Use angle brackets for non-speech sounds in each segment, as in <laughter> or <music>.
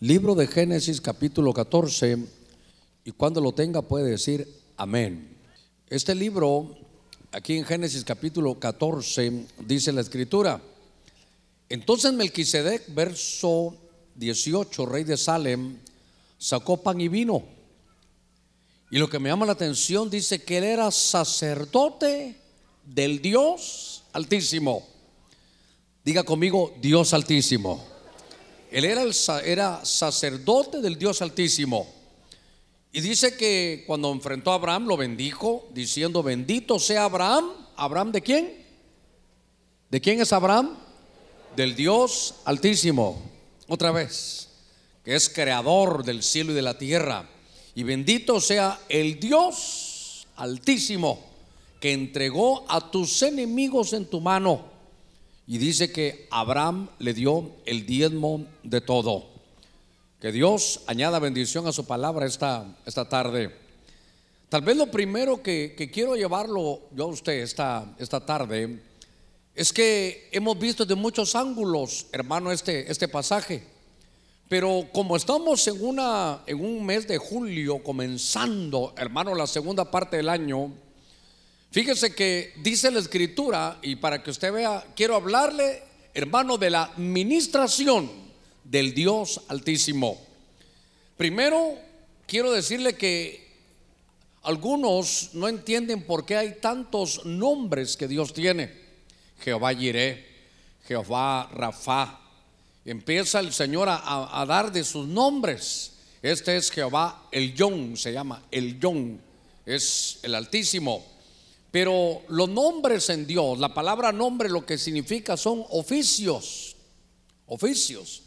Libro de Génesis capítulo 14 y cuando lo tenga puede decir amén. Este libro, aquí en Génesis capítulo 14, dice la escritura. Entonces Melquisedec, verso 18, rey de Salem, sacó pan y vino. Y lo que me llama la atención dice que él era sacerdote del Dios Altísimo. Diga conmigo, Dios Altísimo. Él era, sacerdote del Dios Altísimo. Y dice que cuando enfrentó a Abraham lo bendijo, diciendo, bendito sea Abraham. ¿Abraham de quién? ¿De quién es Abraham? Del Dios Altísimo. Otra vez, que es creador del cielo y de la tierra. Y bendito sea el Dios Altísimo que entregó a tus enemigos en tu mano. Y dice que Abraham le dio el diezmo de todo. Que Dios añada bendición a su palabra esta, esta tarde. Tal vez lo primero que, que quiero llevarlo yo a usted esta, esta tarde es que hemos visto de muchos ángulos, hermano, este, este pasaje. Pero como estamos en, una, en un mes de julio, comenzando, hermano, la segunda parte del año, Fíjese que dice la escritura, y para que usted vea, quiero hablarle, hermano, de la administración del Dios Altísimo. Primero, quiero decirle que algunos no entienden por qué hay tantos nombres que Dios tiene. Jehová Jireh, Jehová Rafa. Empieza el Señor a, a dar de sus nombres. Este es Jehová el Yon, se llama el Yon, es el Altísimo. Pero los nombres en Dios, la palabra nombre lo que significa son oficios, oficios.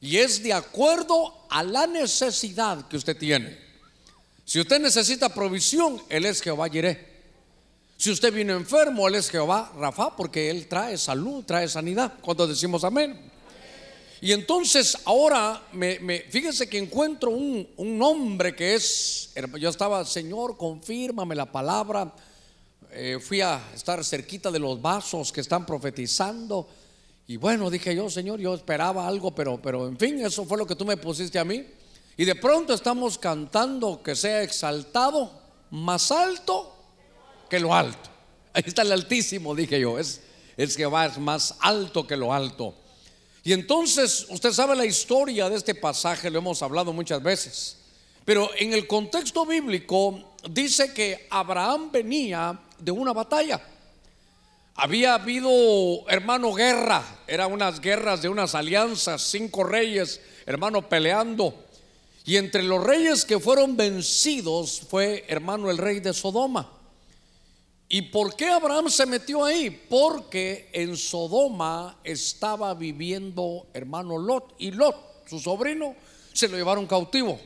Y es de acuerdo a la necesidad que usted tiene. Si usted necesita provisión, Él es Jehová Jireh. Si usted viene enfermo, Él es Jehová Rafa, porque Él trae salud, trae sanidad. Cuando decimos amén. Y entonces ahora, me, fíjese que encuentro un, un nombre que es, yo estaba, Señor, confírmame la palabra eh, fui a estar cerquita de los vasos que están profetizando. Y bueno, dije yo, Señor, yo esperaba algo, pero, pero en fin, eso fue lo que tú me pusiste a mí. Y de pronto estamos cantando que sea exaltado más alto que lo alto. Ahí está el altísimo, dije yo, es, es que va más alto que lo alto. Y entonces, usted sabe la historia de este pasaje, lo hemos hablado muchas veces. Pero en el contexto bíblico dice que Abraham venía de una batalla. Había habido, hermano, guerra. Eran unas guerras de unas alianzas, cinco reyes, hermano, peleando. Y entre los reyes que fueron vencidos fue, hermano, el rey de Sodoma. ¿Y por qué Abraham se metió ahí? Porque en Sodoma estaba viviendo, hermano, Lot. Y Lot, su sobrino, se lo llevaron cautivo.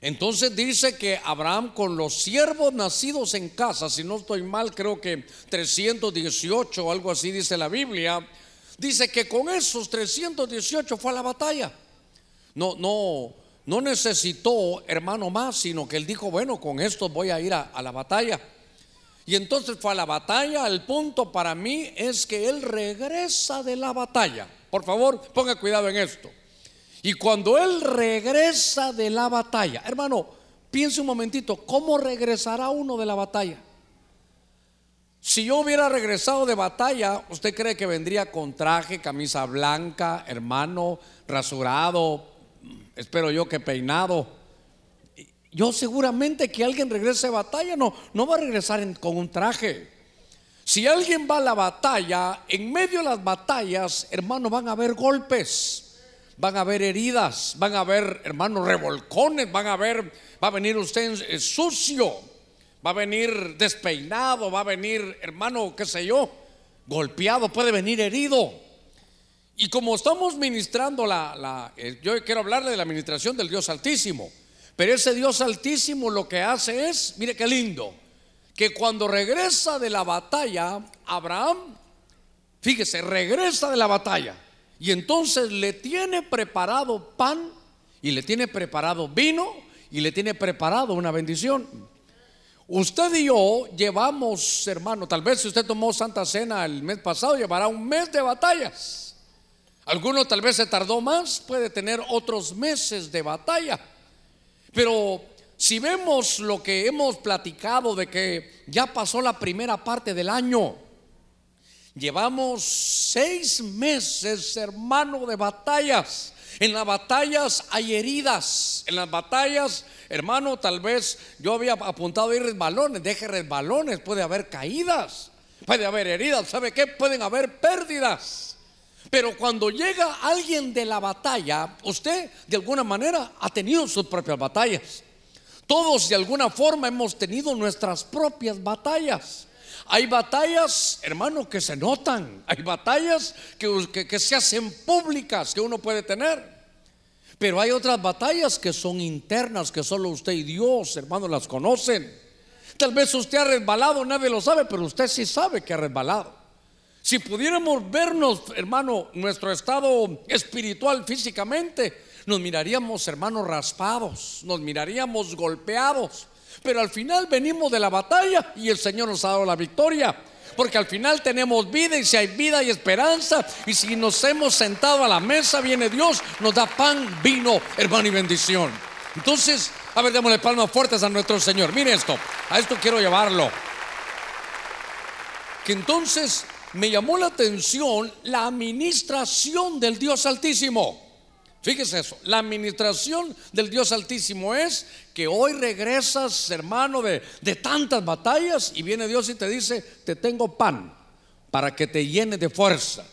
Entonces dice que Abraham con los siervos nacidos en casa, si no estoy mal, creo que 318 o algo así dice la Biblia, dice que con esos 318 fue a la batalla. No, no, no necesitó hermano más, sino que él dijo, bueno, con esto voy a ir a la batalla. Y entonces fue a la batalla. El punto para mí es que él regresa de la batalla. Por favor, ponga cuidado en esto. Y cuando él regresa de la batalla, hermano, piense un momentito, ¿cómo regresará uno de la batalla? Si yo hubiera regresado de batalla, ¿usted cree que vendría con traje, camisa blanca, hermano, rasurado, espero yo que peinado? Yo seguramente que alguien regrese de batalla, no, no va a regresar con un traje. Si alguien va a la batalla, en medio de las batallas, hermano, van a haber golpes van a haber heridas, van a haber, hermanos, revolcones, van a ver, va a venir usted sucio, va a venir despeinado, va a venir, hermano, qué sé yo, golpeado, puede venir herido. Y como estamos ministrando la, la eh, yo quiero hablarle de la administración del Dios Altísimo, pero ese Dios Altísimo lo que hace es, mire qué lindo, que cuando regresa de la batalla, Abraham, fíjese, regresa de la batalla y entonces le tiene preparado pan y le tiene preparado vino y le tiene preparado una bendición. Usted y yo llevamos, hermano, tal vez si usted tomó Santa Cena el mes pasado, llevará un mes de batallas. Alguno tal vez se tardó más, puede tener otros meses de batalla. Pero si vemos lo que hemos platicado de que ya pasó la primera parte del año, llevamos seis meses, hermano, de batallas. En las batallas hay heridas. En las batallas, hermano, tal vez yo había apuntado ir resbalones. Deje resbalones, puede haber caídas, puede haber heridas. ¿Sabe qué? Pueden haber pérdidas. Pero cuando llega alguien de la batalla, usted de alguna manera ha tenido sus propias batallas. Todos de alguna forma hemos tenido nuestras propias batallas. Hay batallas, hermano, que se notan. Hay batallas que, se hacen públicas que uno puede tener. Pero hay otras batallas que son internas, que solo usted y Dios, hermano, las conocen. Tal vez usted ha resbalado, nadie lo sabe, pero usted sí sabe que ha resbalado. Si pudiéramos vernos, hermano, nuestro estado espiritual físicamente, nos miraríamos, hermanos, raspados, nos miraríamos golpeados. Pero al final venimos de la batalla y el Señor nos ha dado la victoria. Porque al final tenemos vida y si hay vida y esperanza. Y si nos hemos sentado a la mesa, viene Dios, nos da pan, vino, hermano y bendición. Entonces, a ver, démosle palmas fuertes a nuestro Señor. Mire esto, a esto quiero llevarlo. Que entonces me llamó la atención la administración del Dios Altísimo. Fíjese eso, la administración del Dios Altísimo es que hoy regresas, hermano, de, de, tantas batallas y viene Dios y te dice, te tengo pan para que te llene de fuerza.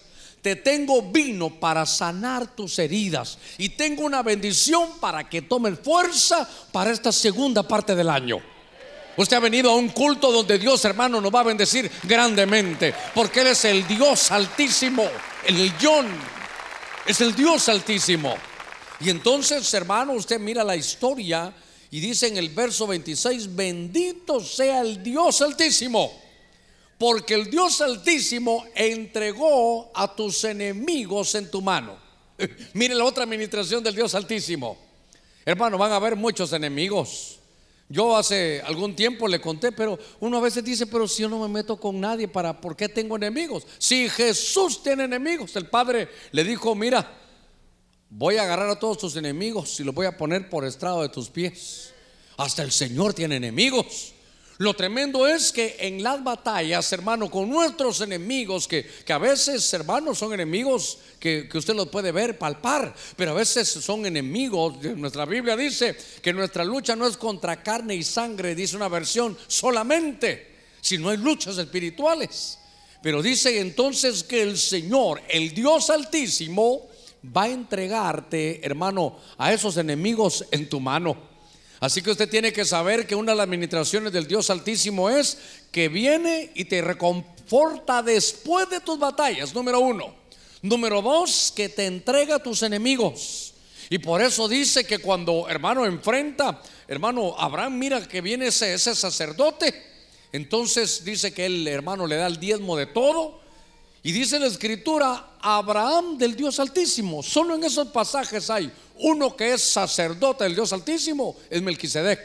Te tengo vino para sanar tus heridas y tengo una bendición para que tomes fuerza para esta segunda parte del año. Usted ha venido a un culto donde Dios, hermano, nos va a bendecir grandemente, porque Él es el Dios altísimo, el John es el Dios altísimo. Y entonces, hermano, usted mira la historia y dice en el verso 26, bendito sea el Dios altísimo, porque el Dios altísimo entregó a tus enemigos en tu mano. <laughs> Mire la otra administración del Dios altísimo. Hermano, van a haber muchos enemigos. Yo hace algún tiempo le conté, pero uno a veces dice, pero si yo no me meto con nadie, ¿para por qué tengo enemigos? Si Jesús tiene enemigos, el Padre le dijo, mira, voy a agarrar a todos tus enemigos y los voy a poner por estrado de tus pies. Hasta el Señor tiene enemigos. Lo tremendo es que en las batallas, hermano, con nuestros enemigos, que, a veces, hermanos, son enemigos que, que, usted los puede ver, palpar, pero a veces son enemigos. Nuestra Biblia dice que nuestra lucha no es contra carne y sangre, dice una versión solamente, si no hay luchas espirituales. Pero dice entonces que el Señor, el Dios Altísimo, va a entregarte, hermano, a esos enemigos en tu mano. Así que usted tiene que saber que una de las administraciones del Dios Altísimo es que viene y te reconforta después de tus batallas, número uno. Número dos, que te entrega a tus enemigos. Y por eso dice que cuando hermano enfrenta, hermano Abraham, mira que viene ese, ese sacerdote, entonces dice que el hermano le da el diezmo de todo. Y dice la escritura, Abraham del Dios Altísimo. Solo en esos pasajes hay uno que es sacerdote del Dios Altísimo, es Melquisedec.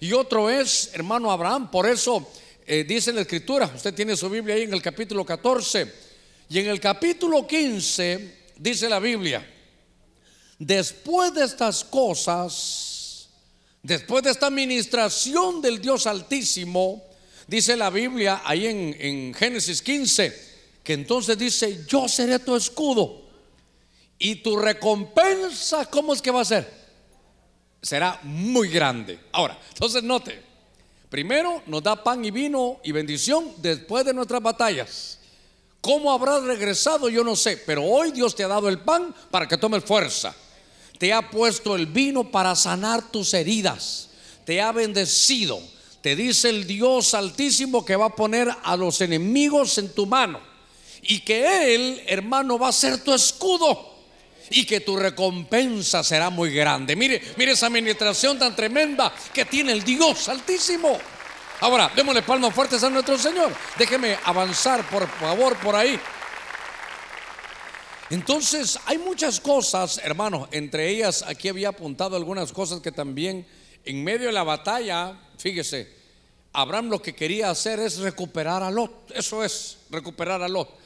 Y otro es hermano Abraham. Por eso eh, dice la escritura, usted tiene su Biblia ahí en el capítulo 14. Y en el capítulo 15 dice la Biblia, después de estas cosas, después de esta administración del Dios Altísimo, dice la Biblia ahí en, en Génesis 15, que entonces dice, yo seré tu escudo y tu recompensa, ¿cómo es que va a ser? Será muy grande. Ahora, entonces note, primero nos da pan y vino y bendición después de nuestras batallas. ¿Cómo habrás regresado? Yo no sé, pero hoy Dios te ha dado el pan para que tomes fuerza. Te ha puesto el vino para sanar tus heridas. Te ha bendecido. Te dice el Dios altísimo que va a poner a los enemigos en tu mano. Y que Él, hermano, va a ser tu escudo y que tu recompensa será muy grande. Mire, mire esa administración tan tremenda que tiene el Dios Altísimo. Ahora, démosle palmas fuertes a nuestro Señor. Déjeme avanzar, por favor, por ahí. Entonces, hay muchas cosas, hermanos, entre ellas aquí había apuntado algunas cosas que también en medio de la batalla, fíjese, Abraham lo que quería hacer es recuperar a Lot. Eso es, recuperar a Lot.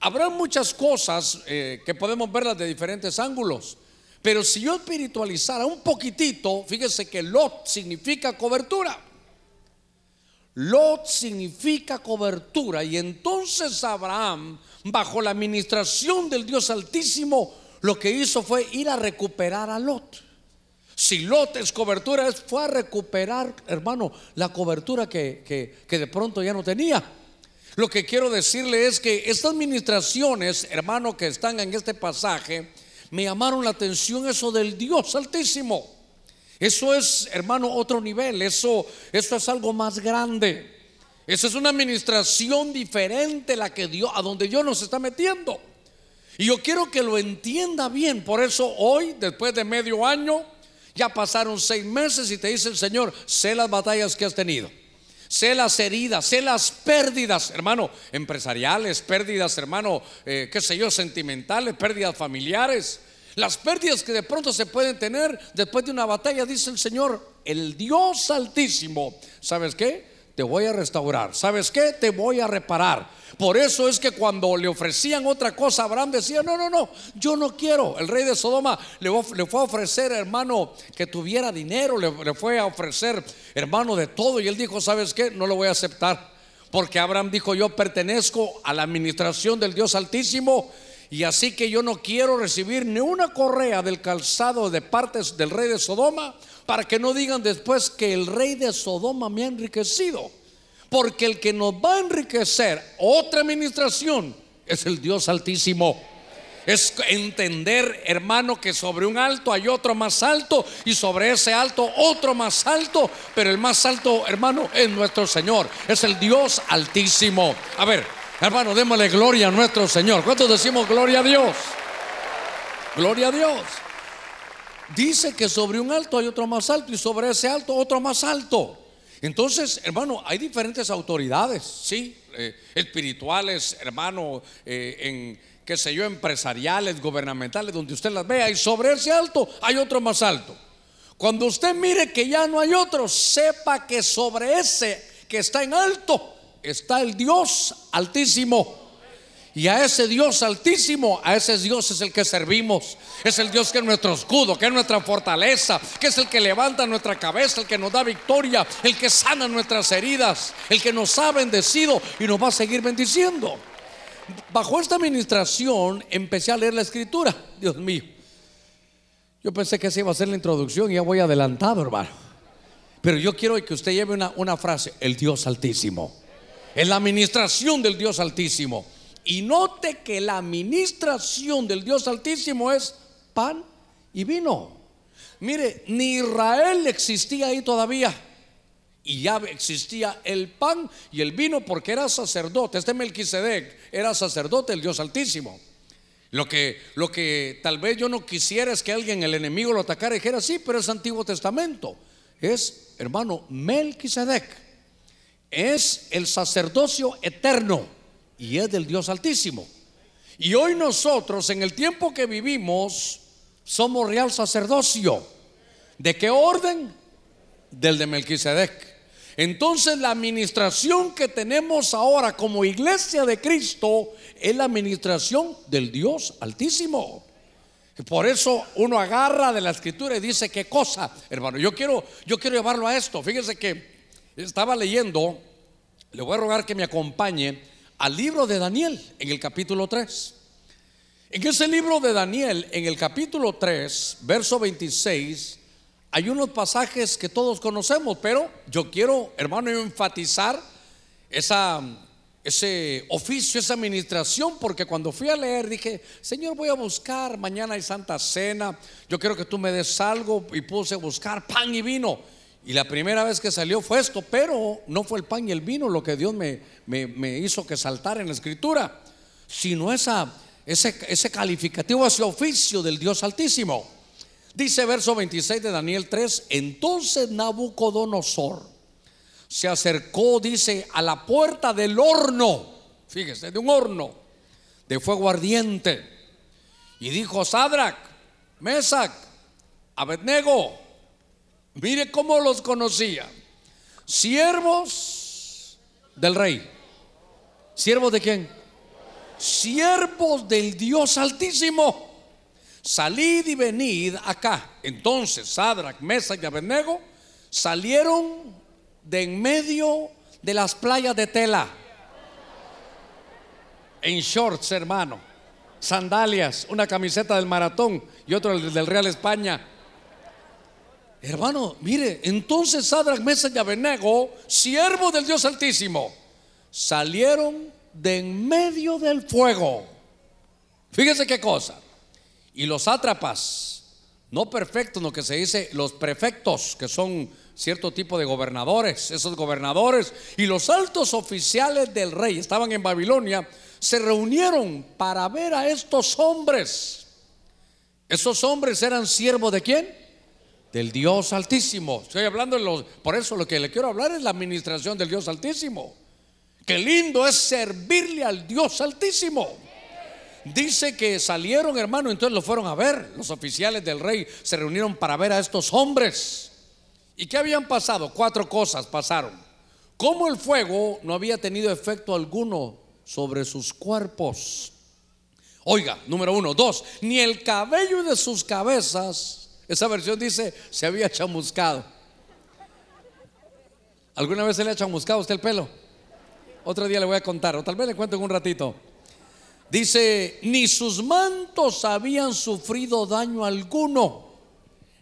Habrá muchas cosas eh, que podemos verlas de diferentes ángulos. Pero si yo espiritualizara un poquitito, fíjese que Lot significa cobertura. Lot significa cobertura. Y entonces Abraham, bajo la administración del Dios Altísimo, lo que hizo fue ir a recuperar a Lot. Si Lot es cobertura, fue a recuperar, hermano, la cobertura que, que de pronto ya no tenía. Lo que quiero decirle es que estas ministraciones, hermano, que están en este pasaje, me llamaron la atención eso del Dios Altísimo. Eso es, hermano, otro nivel. Eso, eso es algo más grande. Esa es una administración diferente la que Dios, a donde Dios nos está metiendo. Y yo quiero que lo entienda bien. Por eso hoy, después de medio año, ya pasaron seis meses y te dice el Señor, sé las batallas que has tenido. Sé las heridas, sé las pérdidas, hermano, empresariales, pérdidas, hermano, eh, qué sé yo, sentimentales, pérdidas familiares. Las pérdidas que de pronto se pueden tener después de una batalla, dice el Señor, el Dios altísimo. ¿Sabes qué? Te voy a restaurar. ¿Sabes qué? Te voy a reparar. Por eso es que cuando le ofrecían otra cosa, Abraham decía, no, no, no, yo no quiero. El rey de Sodoma le, fue a ofrecer, hermano, que tuviera dinero, le, fue a ofrecer, hermano, de todo. Y él dijo, ¿sabes qué? No lo voy a aceptar. Porque Abraham dijo, yo pertenezco a la administración del Dios Altísimo. Y así que yo no quiero recibir ni una correa del calzado de partes del rey de Sodoma para que no digan después que el rey de Sodoma me ha enriquecido. Porque el que nos va a enriquecer, otra administración, es el Dios Altísimo. Es entender, hermano, que sobre un alto hay otro más alto y sobre ese alto otro más alto, pero el más alto, hermano, es nuestro Señor, es el Dios Altísimo. A ver, hermano, démosle gloria a nuestro Señor. ¿Cuántos decimos gloria a Dios? Gloria a Dios. Dice que sobre un alto hay otro más alto y sobre ese alto otro más alto. Entonces, hermano, hay diferentes autoridades, sí, eh, espirituales, hermano, eh, en qué sé yo, empresariales, gubernamentales, donde usted las vea, y sobre ese alto hay otro más alto. Cuando usted mire que ya no hay otro, sepa que sobre ese que está en alto está el Dios altísimo. Y a ese Dios altísimo, a ese Dios es el que servimos. Es el Dios que es nuestro escudo, que es nuestra fortaleza, que es el que levanta nuestra cabeza, el que nos da victoria, el que sana nuestras heridas, el que nos ha bendecido y nos va a seguir bendiciendo. Bajo esta administración empecé a leer la escritura, Dios mío. Yo pensé que esa iba a ser la introducción y ya voy adelantado, hermano. Pero yo quiero que usted lleve una, una frase, el Dios altísimo. En la administración del Dios altísimo. Y note que la administración del Dios Altísimo es pan y vino. Mire, ni Israel existía ahí todavía. Y ya existía el pan y el vino porque era sacerdote. Este Melquisedec era sacerdote del Dios Altísimo. Lo que, lo que tal vez yo no quisiera es que alguien, el enemigo, lo atacara y dijera, sí, pero es Antiguo Testamento. Es, hermano, Melquisedec. Es el sacerdocio eterno y es del Dios Altísimo. Y hoy nosotros, en el tiempo que vivimos, somos real sacerdocio. ¿De qué orden? Del de Melquisedec. Entonces la administración que tenemos ahora como iglesia de Cristo es la administración del Dios Altísimo. Por eso uno agarra de la escritura y dice qué cosa, hermano. Yo quiero, yo quiero llevarlo a esto. Fíjese que estaba leyendo, le voy a rogar que me acompañe al libro de Daniel en el capítulo 3. En ese libro de Daniel, en el capítulo 3, verso 26, hay unos pasajes que todos conocemos, pero yo quiero, hermano, enfatizar esa, ese oficio, esa administración, porque cuando fui a leer dije, Señor, voy a buscar, mañana hay Santa Cena, yo quiero que tú me des algo y puse a buscar pan y vino. Y la primera vez que salió fue esto, pero no fue el pan y el vino lo que Dios me, me, hizo que saltara en la escritura, sino esa, ese, ese calificativo, ese oficio del Dios Altísimo. Dice verso 26 de Daniel 3, entonces Nabucodonosor se acercó, dice, a la puerta del horno, fíjese, de un horno de fuego ardiente, y dijo, Sadrach, Mesac, Abednego, Mire cómo los conocía. Siervos del rey. ¿Siervos de quién? siervos del Dios Altísimo, salid y venid acá. Entonces Sadrach, Mesach y Abednego salieron de en medio de las playas de tela, en shorts, hermano, sandalias, una camiseta del maratón y otro del Real España. Hermano, mire, entonces Sadrach, Mesach y Abednego, siervos del Dios Altísimo, salieron de en medio del fuego. Fíjese qué cosa. Y los sátrapas, no perfectos, lo que se dice los prefectos, que son cierto tipo de gobernadores, esos gobernadores y los altos oficiales del rey estaban en Babilonia, se reunieron para ver a estos hombres. Esos hombres eran siervos de quién? Del Dios Altísimo. Estoy hablando de los, por eso lo que le quiero hablar es la administración del Dios Altísimo. Qué lindo es servirle al Dios Altísimo. Dice que salieron, hermano, entonces lo fueron a ver. Los oficiales del rey se reunieron para ver a estos hombres. ¿Y qué habían pasado? Cuatro cosas pasaron. Como el fuego no había tenido efecto alguno sobre sus cuerpos. Oiga, número uno. Dos, ni el cabello de sus cabezas, esa versión dice, se había chamuscado. ¿Alguna vez se le ha chamuscado usted el pelo? Otro día le voy a contar, o tal vez le cuento en un ratito. Dice, ni sus mantos habían sufrido daño alguno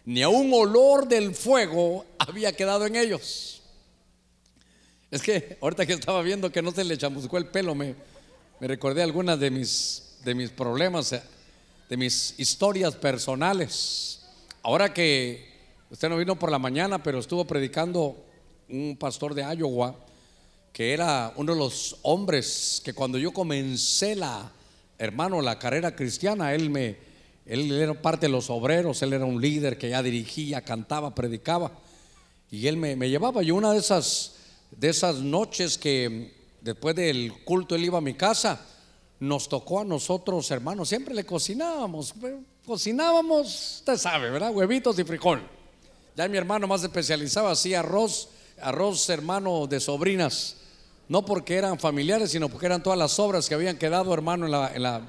ni a un olor del fuego había quedado en ellos. Es que ahorita que estaba viendo que no se le chamuscó el pelo, me, me recordé algunas de mis, de mis problemas, de mis historias personales. Ahora que usted no vino por la mañana, pero estuvo predicando un pastor de Iowa, que era uno de los hombres que cuando yo comencé la, hermano, la carrera cristiana, él me, él era parte de los obreros, él era un líder que ya dirigía, cantaba, predicaba. Y él me, llevaba. Y una de esas, de esas noches que después del culto él iba a mi casa, nos tocó a nosotros, hermanos, siempre le cocinábamos. Cocinábamos, usted sabe, ¿verdad? Huevitos y frijol. Ya mi hermano más especializado hacía arroz, arroz hermano de sobrinas. No porque eran familiares, sino porque eran todas las obras que habían quedado, hermano, en la, en la,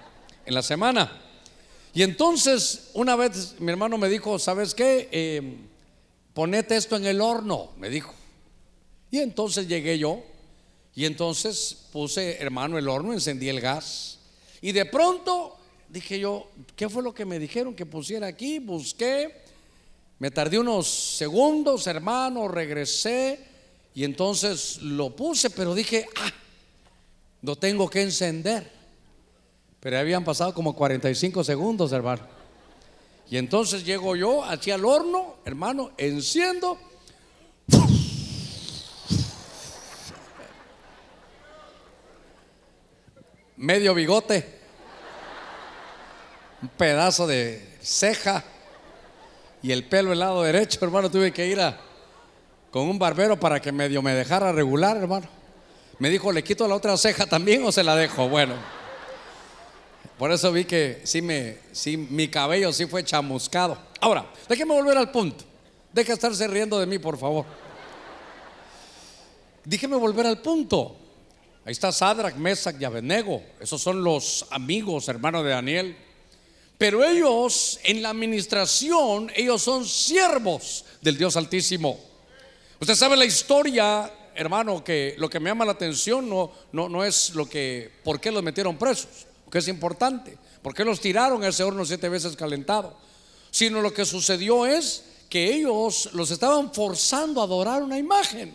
en la semana. Y entonces una vez mi hermano me dijo, ¿sabes qué? Eh, ponete esto en el horno, me dijo. Y entonces llegué yo y entonces puse, hermano, el horno, encendí el gas. Y de pronto dije yo, ¿qué fue lo que me dijeron que pusiera aquí? Busqué, me tardé unos segundos, hermano, regresé y entonces lo puse, pero dije, ah, lo tengo que encender. Pero habían pasado como 45 segundos, hermano. Y entonces llego yo hacia el horno, hermano, enciendo. Medio bigote. Un pedazo de ceja. Y el pelo el lado derecho, hermano. Tuve que ir a, con un barbero para que medio me dejara regular, hermano. Me dijo, ¿le quito la otra ceja también o se la dejo? Bueno. Por eso vi que sí, me, sí, mi cabello sí fue chamuscado. Ahora, déjeme volver al punto. Deja de estarse riendo de mí, por favor. Déjeme volver al punto. Ahí está Sadrach, Mesach y Abednego. Esos son los amigos, hermanos de Daniel. Pero ellos, en la administración, ellos son siervos del Dios Altísimo. Usted sabe la historia, hermano, que lo que me llama la atención no, no, no es lo que, por qué los metieron presos que es importante. porque los tiraron a ese horno siete veces calentado? Sino lo que sucedió es que ellos los estaban forzando a adorar una imagen.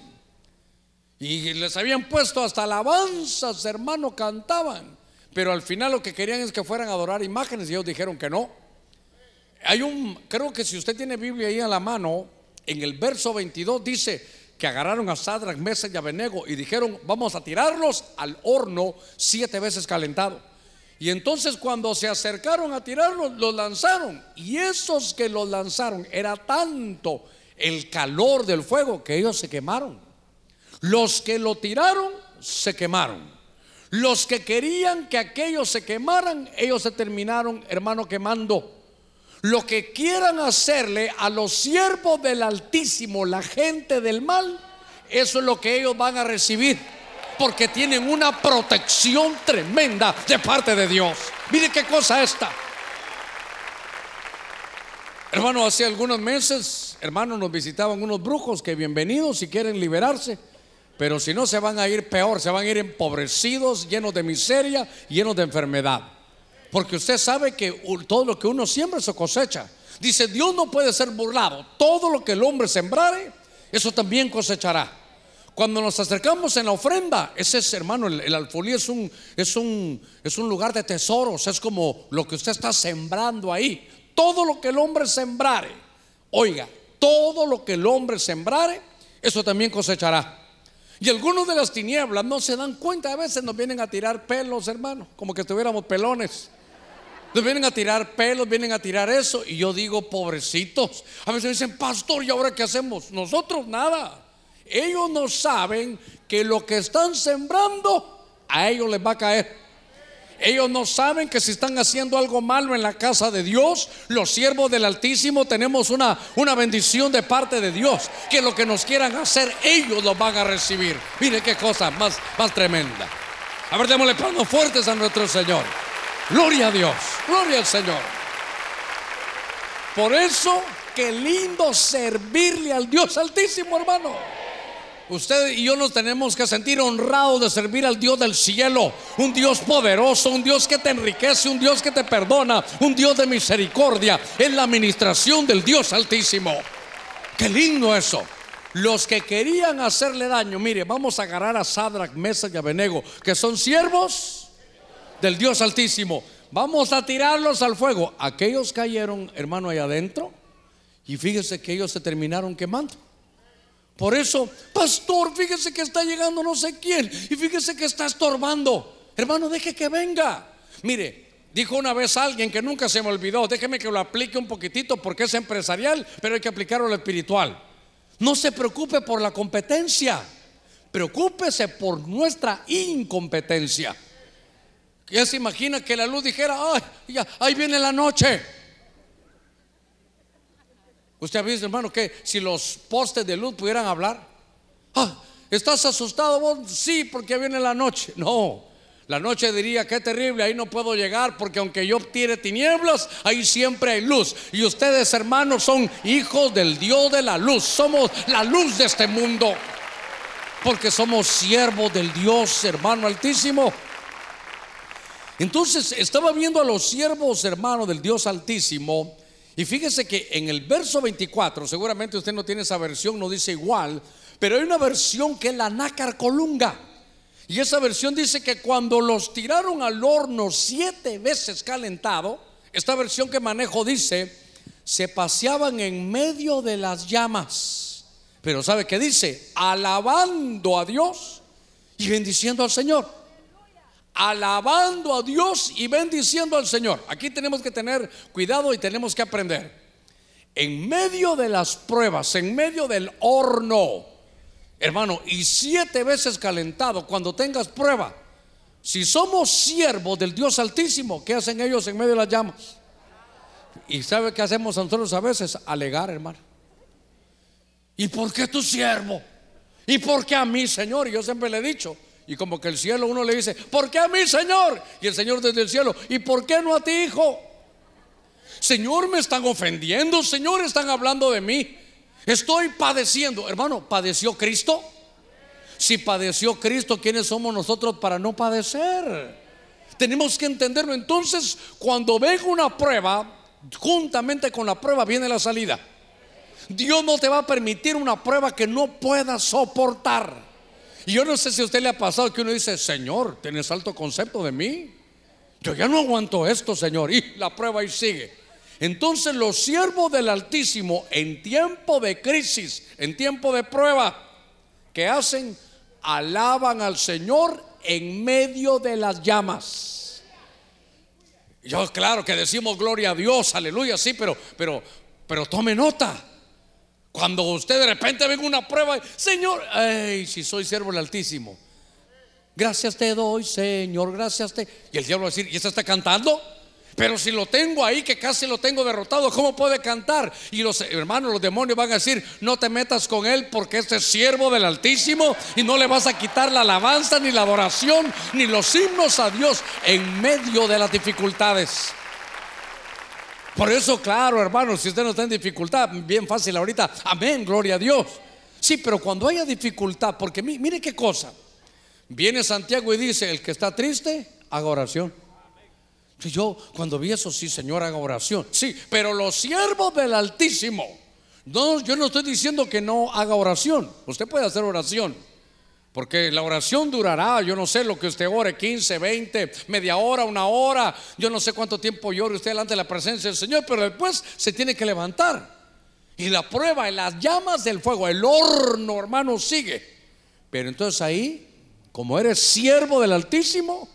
Y les habían puesto hasta alabanzas, hermano, cantaban. Pero al final lo que querían es que fueran a adorar imágenes y ellos dijeron que no. Hay un, creo que si usted tiene Biblia ahí a la mano, en el verso 22 dice que agarraron a Sadrach, Mesach y Abednego y dijeron, vamos a tirarlos al horno siete veces calentado. Y entonces cuando se acercaron a tirarlos, los lanzaron. Y esos que los lanzaron era tanto el calor del fuego que ellos se quemaron. Los que lo tiraron se quemaron. Los que querían que aquellos se quemaran, ellos se terminaron, hermano, quemando. Lo que quieran hacerle a los siervos del Altísimo, la gente del mal, eso es lo que ellos van a recibir. porque tienen una protección tremenda de parte de Dios. Mire qué cosa esta. Hermano, hace algunos meses, hermanos, nos visitaban unos brujos que bienvenidos si quieren liberarse. Pero si no, se van a ir peor, se van a ir empobrecidos, llenos de miseria, llenos de enfermedad. Porque usted sabe que todo lo que uno siembra se cosecha. Dice, Dios no puede ser burlado. Todo lo que el hombre sembrare, eso también cosechará. Cuando nos acercamos en la ofrenda, ese es, hermano, el, el alfolí es un, es, un, es un lugar de tesoros, es como lo que usted está sembrando ahí. Todo lo que el hombre sembrare, oiga, todo lo que el hombre sembrare, eso también cosechará. Y algunos de las tinieblas no se dan cuenta, a veces nos vienen a tirar pelos, hermano, como que estuviéramos pelones. Nos vienen a tirar pelos, vienen a tirar eso. Y yo digo, pobrecitos. A veces dicen, pastor, ¿y ahora qué hacemos? Nosotros nada. Ellos no saben que lo que están sembrando a ellos les va a caer. Ellos no saben que si están haciendo algo malo en la casa de Dios, los siervos del Altísimo tenemos una, una bendición de parte de Dios. Que lo que nos quieran hacer, ellos lo van a recibir. Mire qué cosa más, más tremenda. A ver, démosle palmas fuertes a nuestro Señor. Gloria a Dios, gloria al Señor. Por eso, qué lindo servirle al Dios Altísimo, hermano. Usted y yo nos tenemos que sentir honrados de servir al Dios del cielo, un Dios poderoso, un Dios que te enriquece, un Dios que te perdona, un Dios de misericordia. Es la administración del Dios Altísimo. Qué lindo eso. Los que querían hacerle daño, mire, vamos a agarrar a Sadrach, Mesach y Abednego, que son siervos del Dios Altísimo. Vamos a tirarlos al fuego. Aquellos cayeron, hermano, ahí adentro, y fíjese que ellos se terminaron quemando. Por eso, pastor, fíjese que está llegando no sé quién y fíjese que está estorbando. Hermano, deje que venga. Mire, dijo una vez alguien que nunca se me olvidó, déjeme que lo aplique un poquitito porque es empresarial, pero hay que aplicarlo lo espiritual. No se preocupe por la competencia, preocúpese por nuestra incompetencia. Ya se imagina que la luz dijera, ay, ya, ahí viene la noche. Usted ha visto, hermano, que si los postes de luz pudieran hablar. Ah, ¿Estás asustado vos? Sí, porque viene la noche. No, la noche diría, qué terrible, ahí no puedo llegar porque aunque yo tire tinieblas, ahí siempre hay luz. Y ustedes, hermanos, son hijos del Dios de la luz. Somos la luz de este mundo. Porque somos siervos del Dios, hermano altísimo. Entonces estaba viendo a los siervos, hermano, del Dios altísimo y fíjese que en el verso 24, seguramente usted no tiene esa versión, no dice igual, pero hay una versión que es la nácar colunga. Y esa versión dice que cuando los tiraron al horno siete veces calentado, esta versión que manejo dice, se paseaban en medio de las llamas. Pero ¿sabe qué dice? Alabando a Dios y bendiciendo al Señor alabando a Dios y bendiciendo al Señor. Aquí tenemos que tener cuidado y tenemos que aprender. En medio de las pruebas, en medio del horno, hermano, y siete veces calentado, cuando tengas prueba, si somos siervos del Dios Altísimo, ¿qué hacen ellos en medio de las llamas? ¿Y sabe qué hacemos nosotros a veces? Alegar, hermano. ¿Y por qué tu siervo? ¿Y por qué a mí, Señor? Yo siempre le he dicho, y como que el cielo uno le dice, ¿por qué a mí, Señor? Y el Señor desde el cielo, ¿y por qué no a ti, hijo? Señor, me están ofendiendo, Señor, están hablando de mí. Estoy padeciendo. Hermano, ¿padeció Cristo? Si padeció Cristo, ¿quiénes somos nosotros para no padecer? Tenemos que entenderlo. Entonces, cuando venga una prueba, juntamente con la prueba viene la salida. Dios no te va a permitir una prueba que no puedas soportar. Y yo no sé si a usted le ha pasado que uno dice, Señor, ¿tienes alto concepto de mí? Yo ya no aguanto esto, Señor. Y la prueba ahí sigue. Entonces los siervos del Altísimo en tiempo de crisis, en tiempo de prueba, ¿qué hacen? Alaban al Señor en medio de las llamas. Yo claro que decimos gloria a Dios, aleluya, sí, pero pero pero tome nota. Cuando usted de repente venga una prueba, Señor, ay, si soy siervo del Altísimo. Gracias te doy, Señor, gracias te. Y el diablo va a decir, ¿y esta está cantando? Pero si lo tengo ahí, que casi lo tengo derrotado, ¿cómo puede cantar? Y los hermanos, los demonios van a decir, no te metas con él porque este es siervo del Altísimo y no le vas a quitar la alabanza, ni la adoración, ni los himnos a Dios en medio de las dificultades. Por eso, claro, hermanos, si usted no está en dificultad, bien fácil ahorita, amén, gloria a Dios. Sí, pero cuando haya dificultad, porque mire qué cosa, viene Santiago y dice, el que está triste, haga oración. Yo cuando vi eso, sí, Señor, haga oración. Sí, pero los siervos del Altísimo, yo no estoy diciendo que no haga oración. Usted puede hacer oración. Porque la oración durará, yo no sé lo que usted ore, 15, 20, media hora, una hora, yo no sé cuánto tiempo llore usted delante de la presencia del Señor, pero después se tiene que levantar. Y la prueba en las llamas del fuego, el horno, hermano, sigue. Pero entonces ahí, como eres siervo del Altísimo,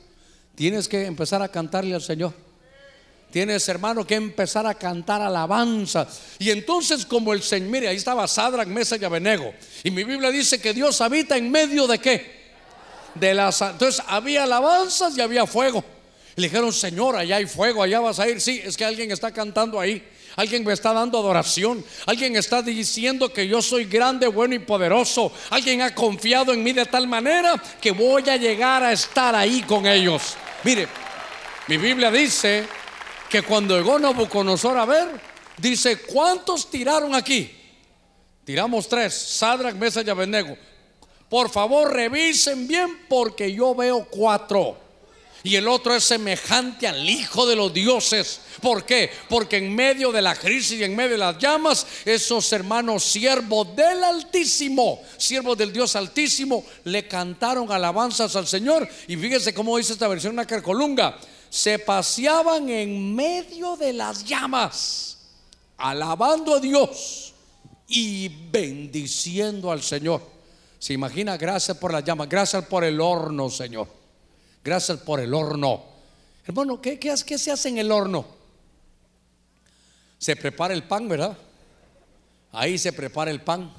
tienes que empezar a cantarle al Señor. Tienes, hermano, que empezar a cantar alabanza. Y entonces, como el Señor, mire, ahí estaba Sadrach, Mesa y Abenego. Y mi Biblia dice que Dios habita en medio de qué? De las. Entonces, había alabanzas y había fuego. le dijeron, Señor, allá hay fuego, allá vas a ir. Sí, es que alguien está cantando ahí. Alguien me está dando adoración. Alguien está diciendo que yo soy grande, bueno y poderoso. Alguien ha confiado en mí de tal manera que voy a llegar a estar ahí con ellos. Mire, mi Biblia dice que cuando llegó Nabucodonosor a ver, dice, ¿cuántos tiraron aquí? Tiramos tres, Sadrach, Mesa y Abednego. Por favor, revisen bien porque yo veo cuatro. Y el otro es semejante al Hijo de los dioses. ¿Por qué? Porque en medio de la crisis y en medio de las llamas, esos hermanos siervos del Altísimo, siervos del Dios Altísimo, le cantaron alabanzas al Señor. Y fíjense cómo dice esta versión una carcolunga se paseaban en medio de las llamas, alabando a Dios y bendiciendo al Señor. Se imagina, gracias por las llamas, gracias por el horno, Señor. Gracias por el horno. Hermano, ¿qué, se hace en el horno? Se prepara el pan, ¿verdad? Ahí se prepara el pan.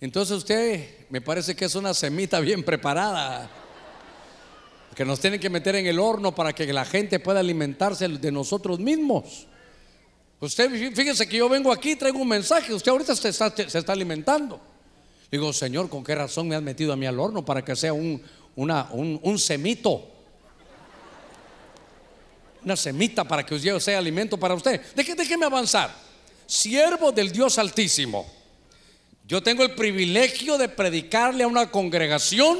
Entonces usted me parece que es una semita bien preparada que nos tienen que meter en el horno para que la gente pueda alimentarse de nosotros mismos. Usted, fíjese que yo vengo aquí, traigo un mensaje, usted ahorita se está, se está alimentando. Digo, Señor, ¿con qué razón me has metido a mí al horno para que sea un, semito? Una semita para que yo sea alimento para usted. Déjeme avanzar. Siervo del Dios Altísimo. Yo tengo el privilegio de predicarle a una congregación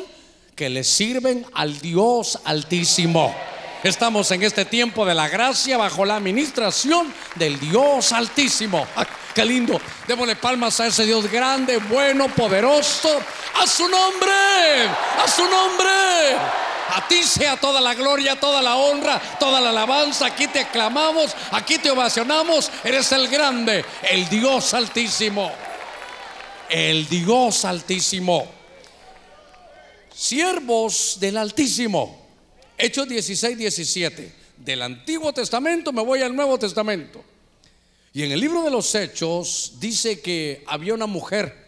que le sirven al Dios Altísimo. Estamos en este tiempo de la gracia bajo la administración del Dios Altísimo. qué lindo. Démosle palmas a ese Dios grande, bueno, poderoso. A su nombre, a su nombre. A ti sea toda la gloria, toda la honra, toda la alabanza. Aquí te aclamamos, aquí te ovacionamos. Eres el grande, el Dios Altísimo. El Dios Altísimo siervos del Altísimo. Hechos 16, 17. Del Antiguo Testamento me voy al Nuevo Testamento. Y en el libro de los Hechos dice que había una mujer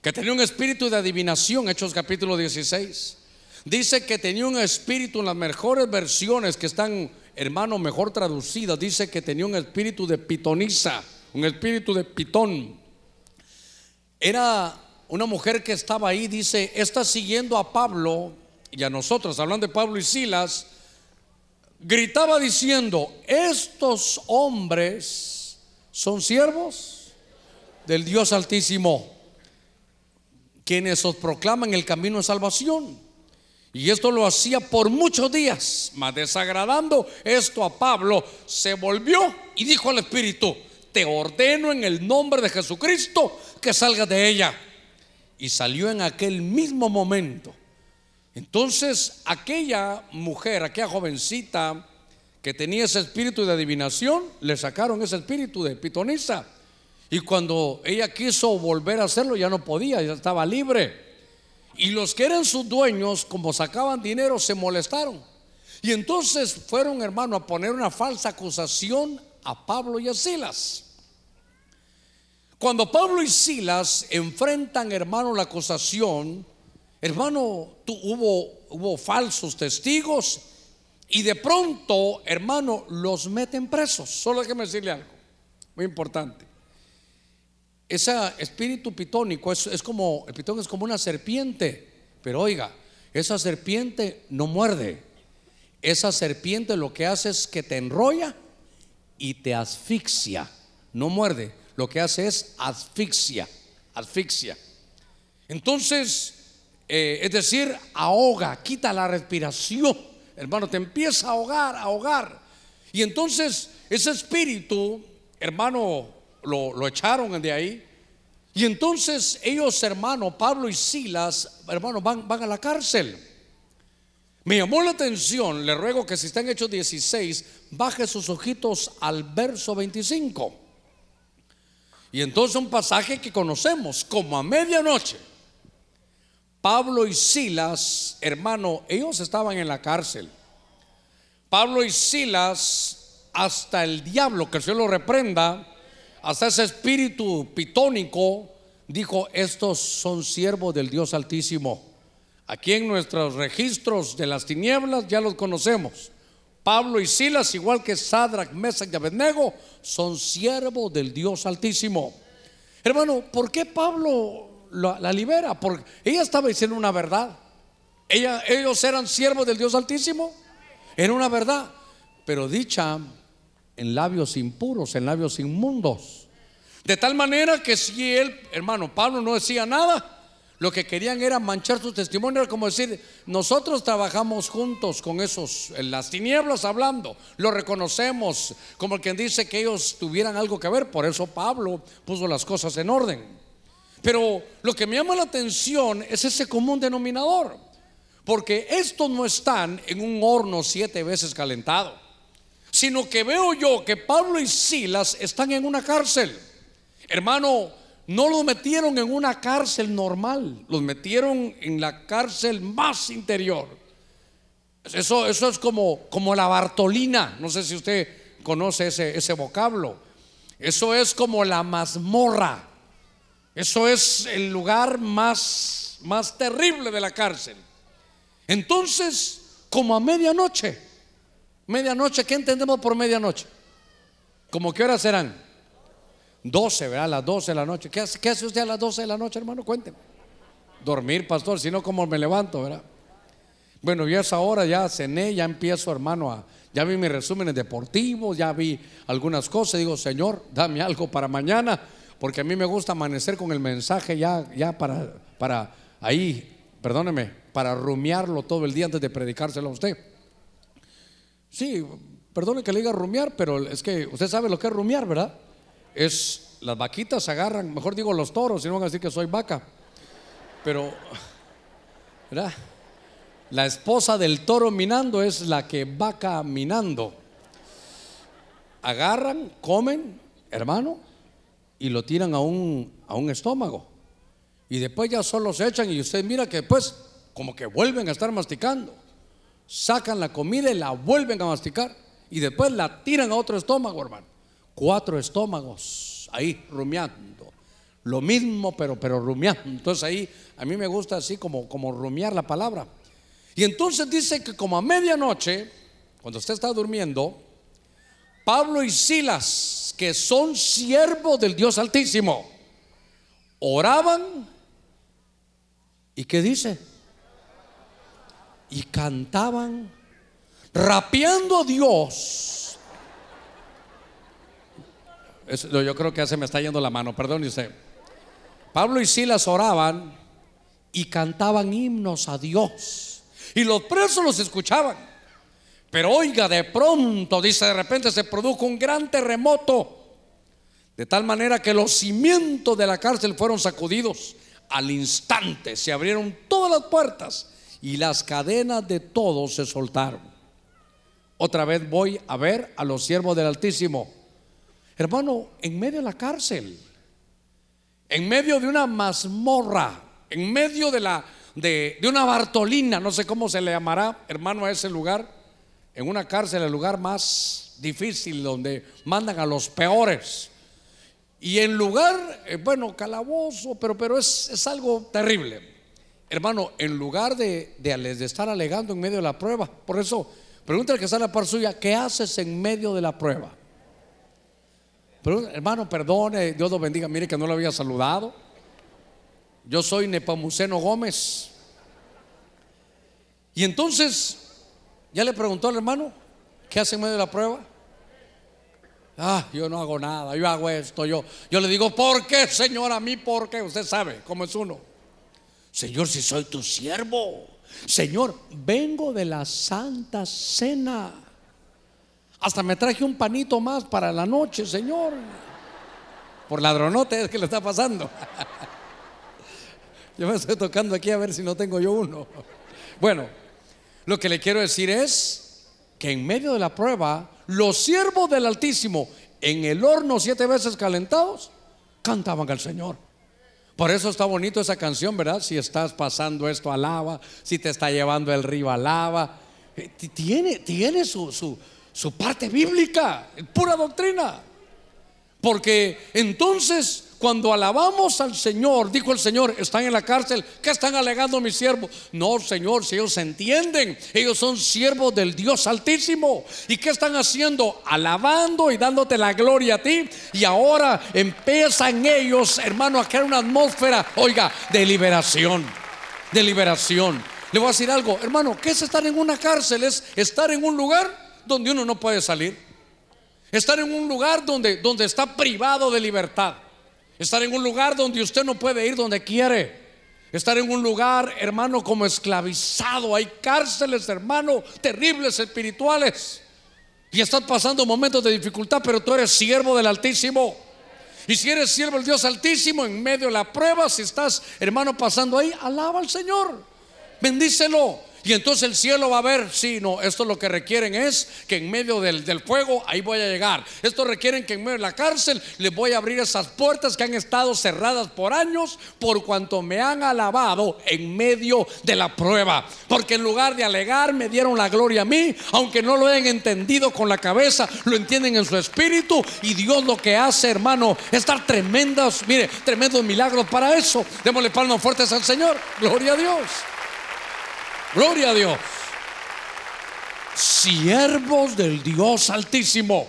que tenía un espíritu de adivinación, Hechos capítulo 16. Dice que tenía un espíritu en las mejores versiones que están, hermano, mejor traducidas. Dice que tenía un espíritu de pitonisa, un espíritu de pitón. Era una mujer que estaba ahí dice, está siguiendo a Pablo y a nosotros, hablando de Pablo y Silas, gritaba diciendo, estos hombres son siervos del Dios Altísimo, quienes os proclaman el camino de salvación. Y esto lo hacía por muchos días, mas desagradando esto a Pablo, se volvió y dijo al Espíritu, te ordeno en el nombre de Jesucristo que salgas de ella y salió en aquel mismo momento. Entonces aquella mujer, aquella jovencita que tenía ese espíritu de adivinación, le sacaron ese espíritu de pitonisa. Y cuando ella quiso volver a hacerlo, ya no podía, ya estaba libre. Y los que eran sus dueños, como sacaban dinero, se molestaron. Y entonces fueron, hermano, a poner una falsa acusación a Pablo y a Silas. Cuando Pablo y Silas enfrentan, hermano, la acusación, hermano, hubo, falsos testigos Y de pronto, hermano, los meten presos. Solo déjeme decirle algo, muy importante. Ese espíritu pitónico es como, el pitón es como una serpiente, pero oiga, esa serpiente no muerde. Esa serpiente lo que hace es que te enrolla y te asfixia. No muerde, lo que hace es asfixia, asfixia. Entonces, eh, es decir, ahoga, quita la respiración. Hermano, te empieza a ahogar, a ahogar. Y entonces ese espíritu, hermano, lo, lo echaron de ahí. Y entonces ellos, hermano, Pablo y Silas, hermano, van, van a la cárcel. Me llamó la atención, le ruego que si está en Hechos 16, baje sus ojitos al verso 25. Y entonces un pasaje que conocemos, como a medianoche, Pablo y Silas, hermano, ellos estaban en la cárcel. Pablo y Silas, hasta el diablo, que se lo reprenda, hasta ese espíritu pitónico, dijo, estos son siervos del Dios Altísimo. Aquí en nuestros registros de las tinieblas ya los conocemos. Pablo y Silas, igual que Sadrach, Mesach y Abednego, son siervos del Dios Altísimo. Hermano, ¿por qué Pablo la, libera? Porque ella estaba diciendo una verdad. Ella, ellos eran siervos del Dios Altísimo. Era una verdad, pero dicha en labios impuros, en labios inmundos. De tal manera que si él, hermano, Pablo no decía nada, lo que querían era manchar su testimonio, era como decir, nosotros trabajamos juntos con esos, en las tinieblas hablando, lo reconocemos, como quien dice que ellos tuvieran algo que ver, por eso Pablo puso las cosas en orden. Pero lo que me llama la atención es ese común denominador, porque estos no están en un horno siete veces calentado, sino que veo yo que Pablo y Silas están en una cárcel. Hermano, no los metieron en una cárcel normal, los metieron en la cárcel más interior. Eso, eso es como, como la Bartolina, no sé si usted conoce ese, ese vocablo. Eso es como la mazmorra. Eso es el lugar más, más terrible de la cárcel. Entonces, como a medianoche, medianoche, ¿qué entendemos por medianoche? ¿Como qué horas serán? 12, ¿verdad? A las 12 de la noche. ¿Qué hace, ¿Qué hace, usted a las 12 de la noche, hermano? Cuénteme. Dormir, pastor, si no, ¿cómo me levanto, verdad? Bueno, yo a esa hora ya cené, ya empiezo, hermano, a, ya vi mis resúmenes deportivos, ya vi algunas cosas. Digo, Señor, dame algo para mañana, porque a mí me gusta amanecer con el mensaje ya, ya para, para ahí, perdóneme, para rumiarlo todo el día antes de predicárselo a usted. Sí, perdone que le diga rumiar, pero es que usted sabe lo que es rumiar, ¿verdad? Es las vaquitas agarran, mejor digo los toros, si no van a decir que soy vaca. Pero, ¿verdad? La esposa del toro minando es la que va caminando. Agarran, comen, hermano, y lo tiran a un, a un estómago. Y después ya solo se echan y usted mira que después como que vuelven a estar masticando. Sacan la comida y la vuelven a masticar. Y después la tiran a otro estómago, hermano cuatro estómagos ahí rumiando. Lo mismo, pero, pero rumiando. Entonces ahí a mí me gusta así como, como rumiar la palabra. Y entonces dice que como a medianoche, cuando usted está durmiendo, Pablo y Silas, que son siervos del Dios Altísimo, oraban. ¿Y qué dice? Y cantaban, rapeando a Dios yo creo que ya se me está yendo la mano, perdón usted. Pablo y Silas oraban y cantaban himnos a Dios. Y los presos los escuchaban. Pero oiga, de pronto, dice, de repente se produjo un gran terremoto. De tal manera que los cimientos de la cárcel fueron sacudidos. Al instante se abrieron todas las puertas y las cadenas de todos se soltaron. Otra vez voy a ver a los siervos del Altísimo Hermano, en medio de la cárcel, en medio de una mazmorra, en medio de la de, una Bartolina, no sé cómo se le llamará, hermano, a ese lugar, en una cárcel, el lugar más difícil donde mandan a los peores. Y en lugar, eh, bueno, calabozo, pero, pero es, es, algo terrible. Hermano, en lugar de, de, de estar alegando en medio de la prueba, por eso Pregúntale que está la par suya, ¿qué haces en medio de la prueba? Hermano, perdone, Dios lo bendiga. Mire que no lo había saludado. Yo soy Nepamuceno Gómez. Y entonces, ya le preguntó al hermano, ¿qué hace en medio de la prueba? Ah, yo no hago nada, yo hago esto, yo, yo le digo, ¿por qué, Señor? A mí, ¿por qué? Usted sabe cómo es uno. Señor, si soy tu siervo. Señor, vengo de la Santa Cena. Hasta me traje un panito más para la noche, Señor. Por ladronote es que le está pasando. <laughs> Yo me estoy tocando aquí a ver si no tengo yo uno. Bueno, lo que le quiero decir es que en medio de la prueba, los siervos del Altísimo, en el horno siete veces calentados, cantaban al Señor. Por eso está bonito esa canción, ¿verdad? Si estás pasando esto a lava, si te está llevando el río a lava. Eh, tiene, tiene su, su, su parte bíblica, pura doctrina. Porque entonces cuando alabamos al Señor, dijo el Señor, están en la cárcel, ¿qué están alegando mis siervos? No, Señor, si ellos entienden, ellos son siervos del Dios Altísimo. ¿Y qué están haciendo? Alabando y dándote la gloria a ti. Y ahora empiezan ellos, hermano, a crear una atmósfera, oiga, de liberación, de liberación. Le voy a decir algo, hermano, ¿qué es estar en una cárcel? Es estar en un lugar donde uno no puede salir. Estar en un lugar donde, donde está privado de libertad. Estar en un lugar donde usted no puede ir donde quiere. Estar en un lugar, hermano, como esclavizado. Hay cárceles, hermano, terribles espirituales. Y estás pasando momentos de dificultad, pero tú eres siervo del Altísimo. Y si eres siervo del Dios Altísimo, en medio de la prueba, si estás, hermano, pasando ahí, alaba al Señor. Bendícelo. Y entonces el cielo va a ver, sí, no, esto lo que requieren es que en medio del, fuego ahí voy a llegar. Esto requieren que en medio de la cárcel les voy a abrir esas puertas que han estado cerradas por años por cuanto me han alabado en medio de la prueba. Porque en lugar de alegar me dieron la gloria a mí, aunque no lo hayan entendido con la cabeza, lo entienden en su espíritu y Dios lo que hace, hermano, es dar mire, tremendos milagros para eso. Démosle palmas fuertes al Señor. Gloria a Dios. Gloria a Dios. Siervos del Dios Altísimo.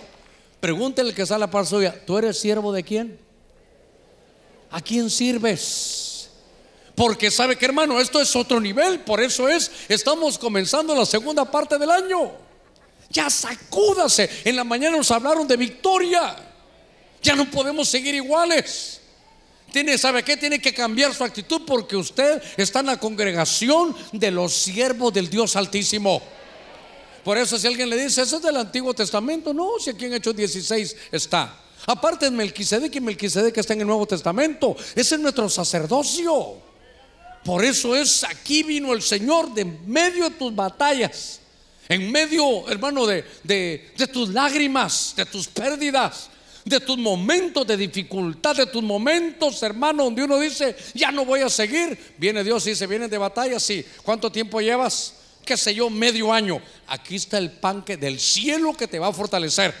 Pregúntele que está la par suya. ¿Tú eres siervo de quién? ¿A quién sirves? Porque sabe que hermano, esto es otro nivel. Por eso es, estamos comenzando la segunda parte del año. Ya sacúdase. En la mañana nos hablaron de victoria. Ya no podemos seguir iguales. Tiene, ¿sabe qué? Tiene que cambiar su actitud porque usted está en la congregación de los siervos del Dios Altísimo. Por eso si alguien le dice, eso es del Antiguo Testamento, no, si aquí en Hechos 16 está. Aparte de Melquisedec y Melquisedec está en el Nuevo Testamento, ese es nuestro sacerdocio. Por eso es, aquí vino el Señor de medio de tus batallas, en medio, hermano, de, de, de tus lágrimas, de tus pérdidas, de tus momentos de dificultad, de tus momentos, hermano, donde uno dice, ya no voy a seguir. Viene Dios y dice, viene de batalla, sí. ¿Cuánto tiempo llevas? Qué sé yo, medio año. Aquí está el pan que del cielo que te va a fortalecer.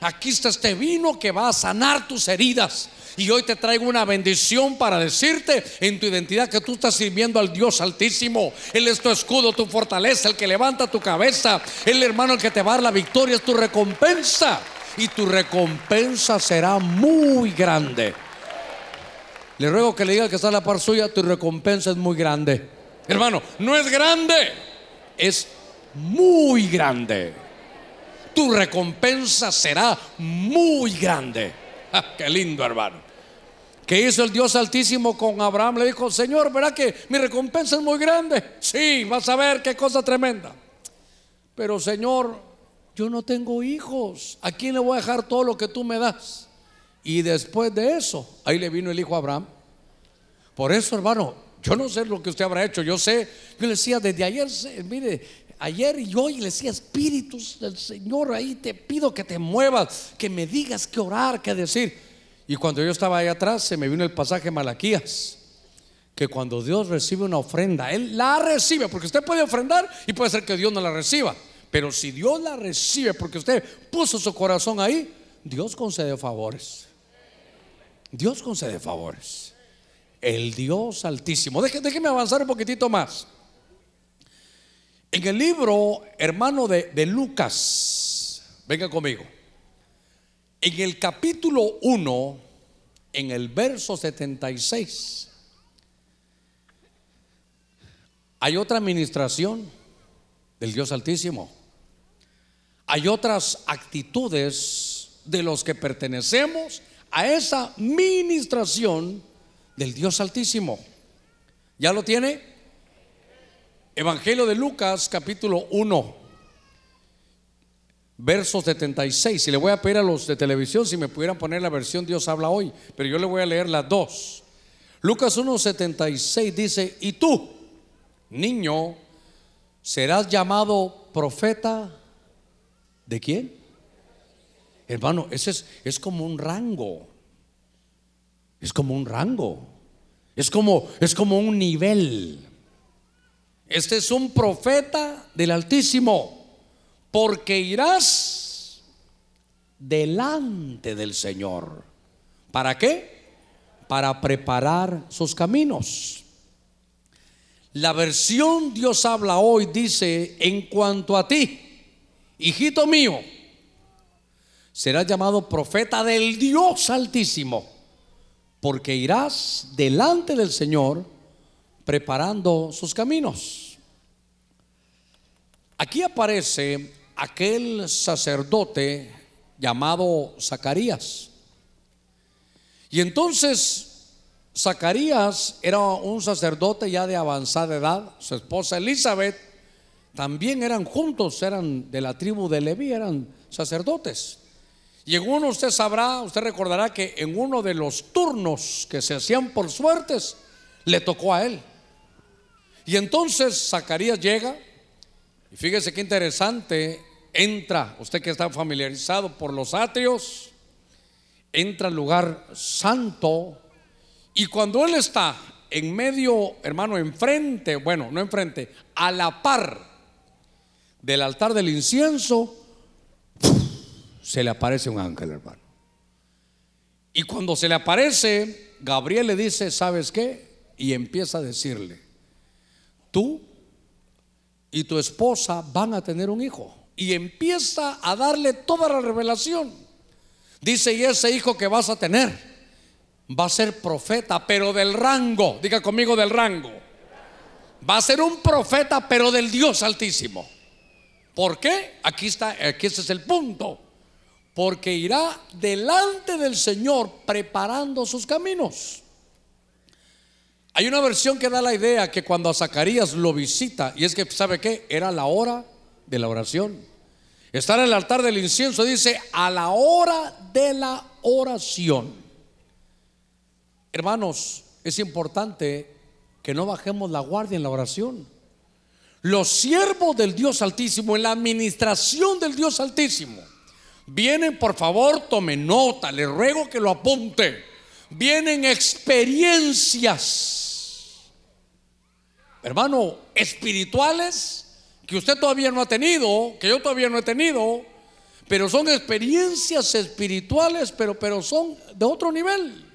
Aquí está este vino que va a sanar tus heridas. Y hoy te traigo una bendición para decirte en tu identidad que tú estás sirviendo al Dios Altísimo. Él es tu escudo, tu fortaleza, el que levanta tu cabeza. El hermano el que te va a dar la victoria, es tu recompensa y tu recompensa será muy grande. Le ruego que le diga que está en la par suya, tu recompensa es muy grande. Hermano, no es grande, es muy grande. Tu recompensa será muy grande. Ah, qué lindo, hermano. ¿Qué hizo el Dios Altísimo con Abraham? Le dijo, Señor, ¿verdad que mi recompensa es muy grande? Sí, vas a ver qué cosa tremenda. Pero Señor, yo no tengo hijos, ¿a quién le voy a dejar todo lo que tú me das? Y después de eso, ahí le vino el hijo Abraham. Por eso, hermano, yo no sé lo que usted habrá hecho, yo sé, yo le decía desde ayer, mire, ayer y hoy le decía, espíritus del Señor, ahí te pido que te muevas, que me digas qué orar, qué decir. Y cuando yo estaba ahí atrás, se me vino el pasaje Malaquías que cuando Dios recibe una ofrenda, Él la recibe, porque usted puede ofrendar y puede ser que Dios no la reciba. Pero si Dios la recibe porque usted puso su corazón ahí, Dios concede favores. Dios concede favores. El Dios altísimo. Déjeme, avanzar un poquitito más. En el libro, hermano de, de Lucas, venga conmigo, en el capítulo 1, en el verso 76, hay otra administración del Dios Altísimo. Hay otras actitudes de los que pertenecemos a esa ministración del Dios Altísimo. ¿Ya lo tiene? Evangelio de Lucas, capítulo 1, verso 76. Y le voy a pedir a los de televisión si me pudieran poner la versión Dios habla hoy, pero yo le voy a leer las dos. Lucas 1, 76 dice, y tú, niño, serás llamado profeta de quién? Hermano, ese es, es como un rango. Es como un rango. Es como, es como un nivel. Este es un profeta del Altísimo, porque irás delante del Señor. ¿Para qué? Para preparar sus caminos. La versión Dios habla hoy dice, en cuanto a ti, hijito mío, serás llamado profeta del Dios Altísimo, porque irás delante del Señor preparando sus caminos. Aquí aparece aquel sacerdote llamado Zacarías. Y entonces Zacarías era un sacerdote ya de avanzada edad, su esposa Elizabeth también eran juntos, eran de la tribu de Leví, eran sacerdotes. Y en uno usted sabrá, usted recordará que en uno de los turnos que se hacían por suertes, le tocó a él. Y entonces Zacarías llega, y fíjese qué interesante, entra, usted que está familiarizado por los atrios, entra al lugar santo, y cuando él está en medio, hermano, enfrente, bueno, no enfrente, a la par del altar del incienso, se le aparece un ángel, hermano. Y cuando se le aparece, Gabriel le dice, ¿sabes qué? Y empieza a decirle, tú y tu esposa van a tener un hijo. Y empieza a darle toda la revelación. Dice, y ese hijo que vas a tener va a ser profeta, pero del rango, diga conmigo del rango. Va a ser un profeta, pero del Dios Altísimo. ¿Por qué? Aquí está, aquí ese es el punto. Porque irá delante del Señor preparando sus caminos. Hay una versión que da la idea que cuando a Zacarías lo visita, y es que, ¿sabe qué? Era la hora de la oración. Estar en el altar del incienso dice a la hora de la oración. Hermanos, es importante que no bajemos la guardia en la oración. Los siervos del Dios Altísimo, en la administración del Dios Altísimo, vienen, por favor, tome nota, le ruego que lo apunte. Vienen experiencias, hermano, espirituales que usted todavía no ha tenido, que yo todavía no he tenido, pero son experiencias espirituales, pero, pero son de otro nivel.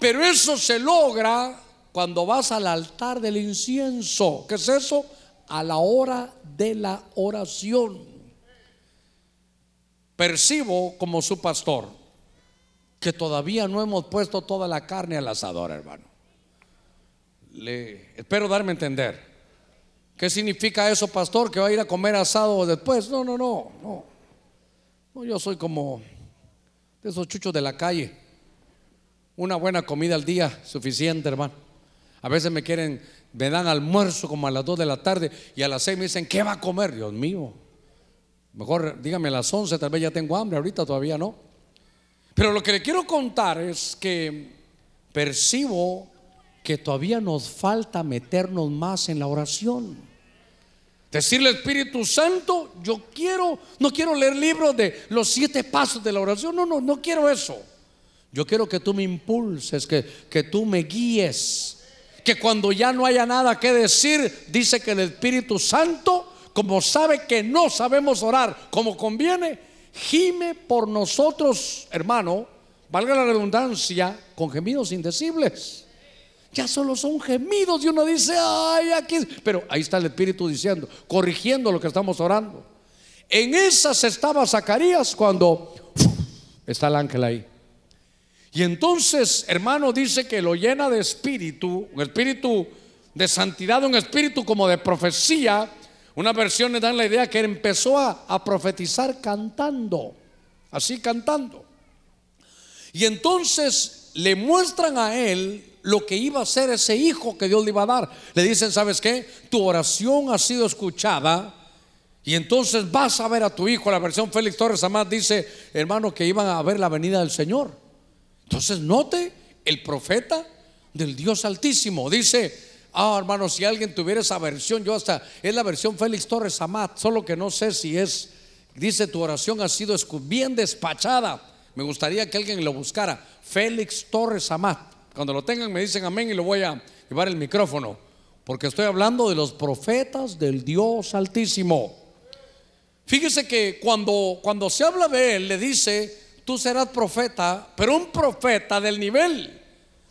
Pero eso se logra cuando vas al altar del incienso. ¿Qué es eso? A la hora de la oración. Percibo como su pastor que todavía no hemos puesto toda la carne al asador, hermano. Le espero darme a entender. ¿Qué significa eso, pastor? ¿Que va a ir a comer asado después? No, no, no, no. No, yo soy como de esos chuchos de la calle una buena comida al día, suficiente, hermano. A veces me quieren, me dan almuerzo como a las 2 de la tarde y a las 6 me dicen, ¿qué va a comer? Dios mío. Mejor dígame a las 11, tal vez ya tengo hambre, ahorita todavía no. Pero lo que le quiero contar es que percibo que todavía nos falta meternos más en la oración. Decirle Espíritu Santo, yo quiero, no quiero leer libros de los siete pasos de la oración, no, no, no quiero eso. Yo quiero que tú me impulses, que, que tú me guíes. Que cuando ya no haya nada que decir, dice que el Espíritu Santo, como sabe que no sabemos orar como conviene, gime por nosotros, hermano, valga la redundancia, con gemidos indecibles. ya solo son gemidos y uno dice, ay, aquí. Pero ahí está el Espíritu diciendo, corrigiendo lo que estamos orando. En esas estaba Zacarías cuando está el ángel ahí. Y entonces, hermano, dice que lo llena de espíritu, un espíritu de santidad, un espíritu como de profecía. Una versión le dan la idea que empezó a, a profetizar cantando, así cantando. Y entonces le muestran a él lo que iba a ser ese hijo que Dios le iba a dar. Le dicen, ¿sabes qué? Tu oración ha sido escuchada. Y entonces vas a ver a tu hijo. La versión Félix Torres Amás dice, hermano, que iban a ver la venida del Señor. Entonces note el profeta del Dios Altísimo. Dice, ah, hermano, si alguien tuviera esa versión, yo hasta, es la versión Félix Torres Amat, solo que no sé si es, dice, tu oración ha sido bien despachada. Me gustaría que alguien lo buscara. Félix Torres Amat. Cuando lo tengan me dicen amén y lo voy a llevar el micrófono. Porque estoy hablando de los profetas del Dios Altísimo. Fíjese que cuando, cuando se habla de él, le dice, tú serás profeta, pero un profeta del nivel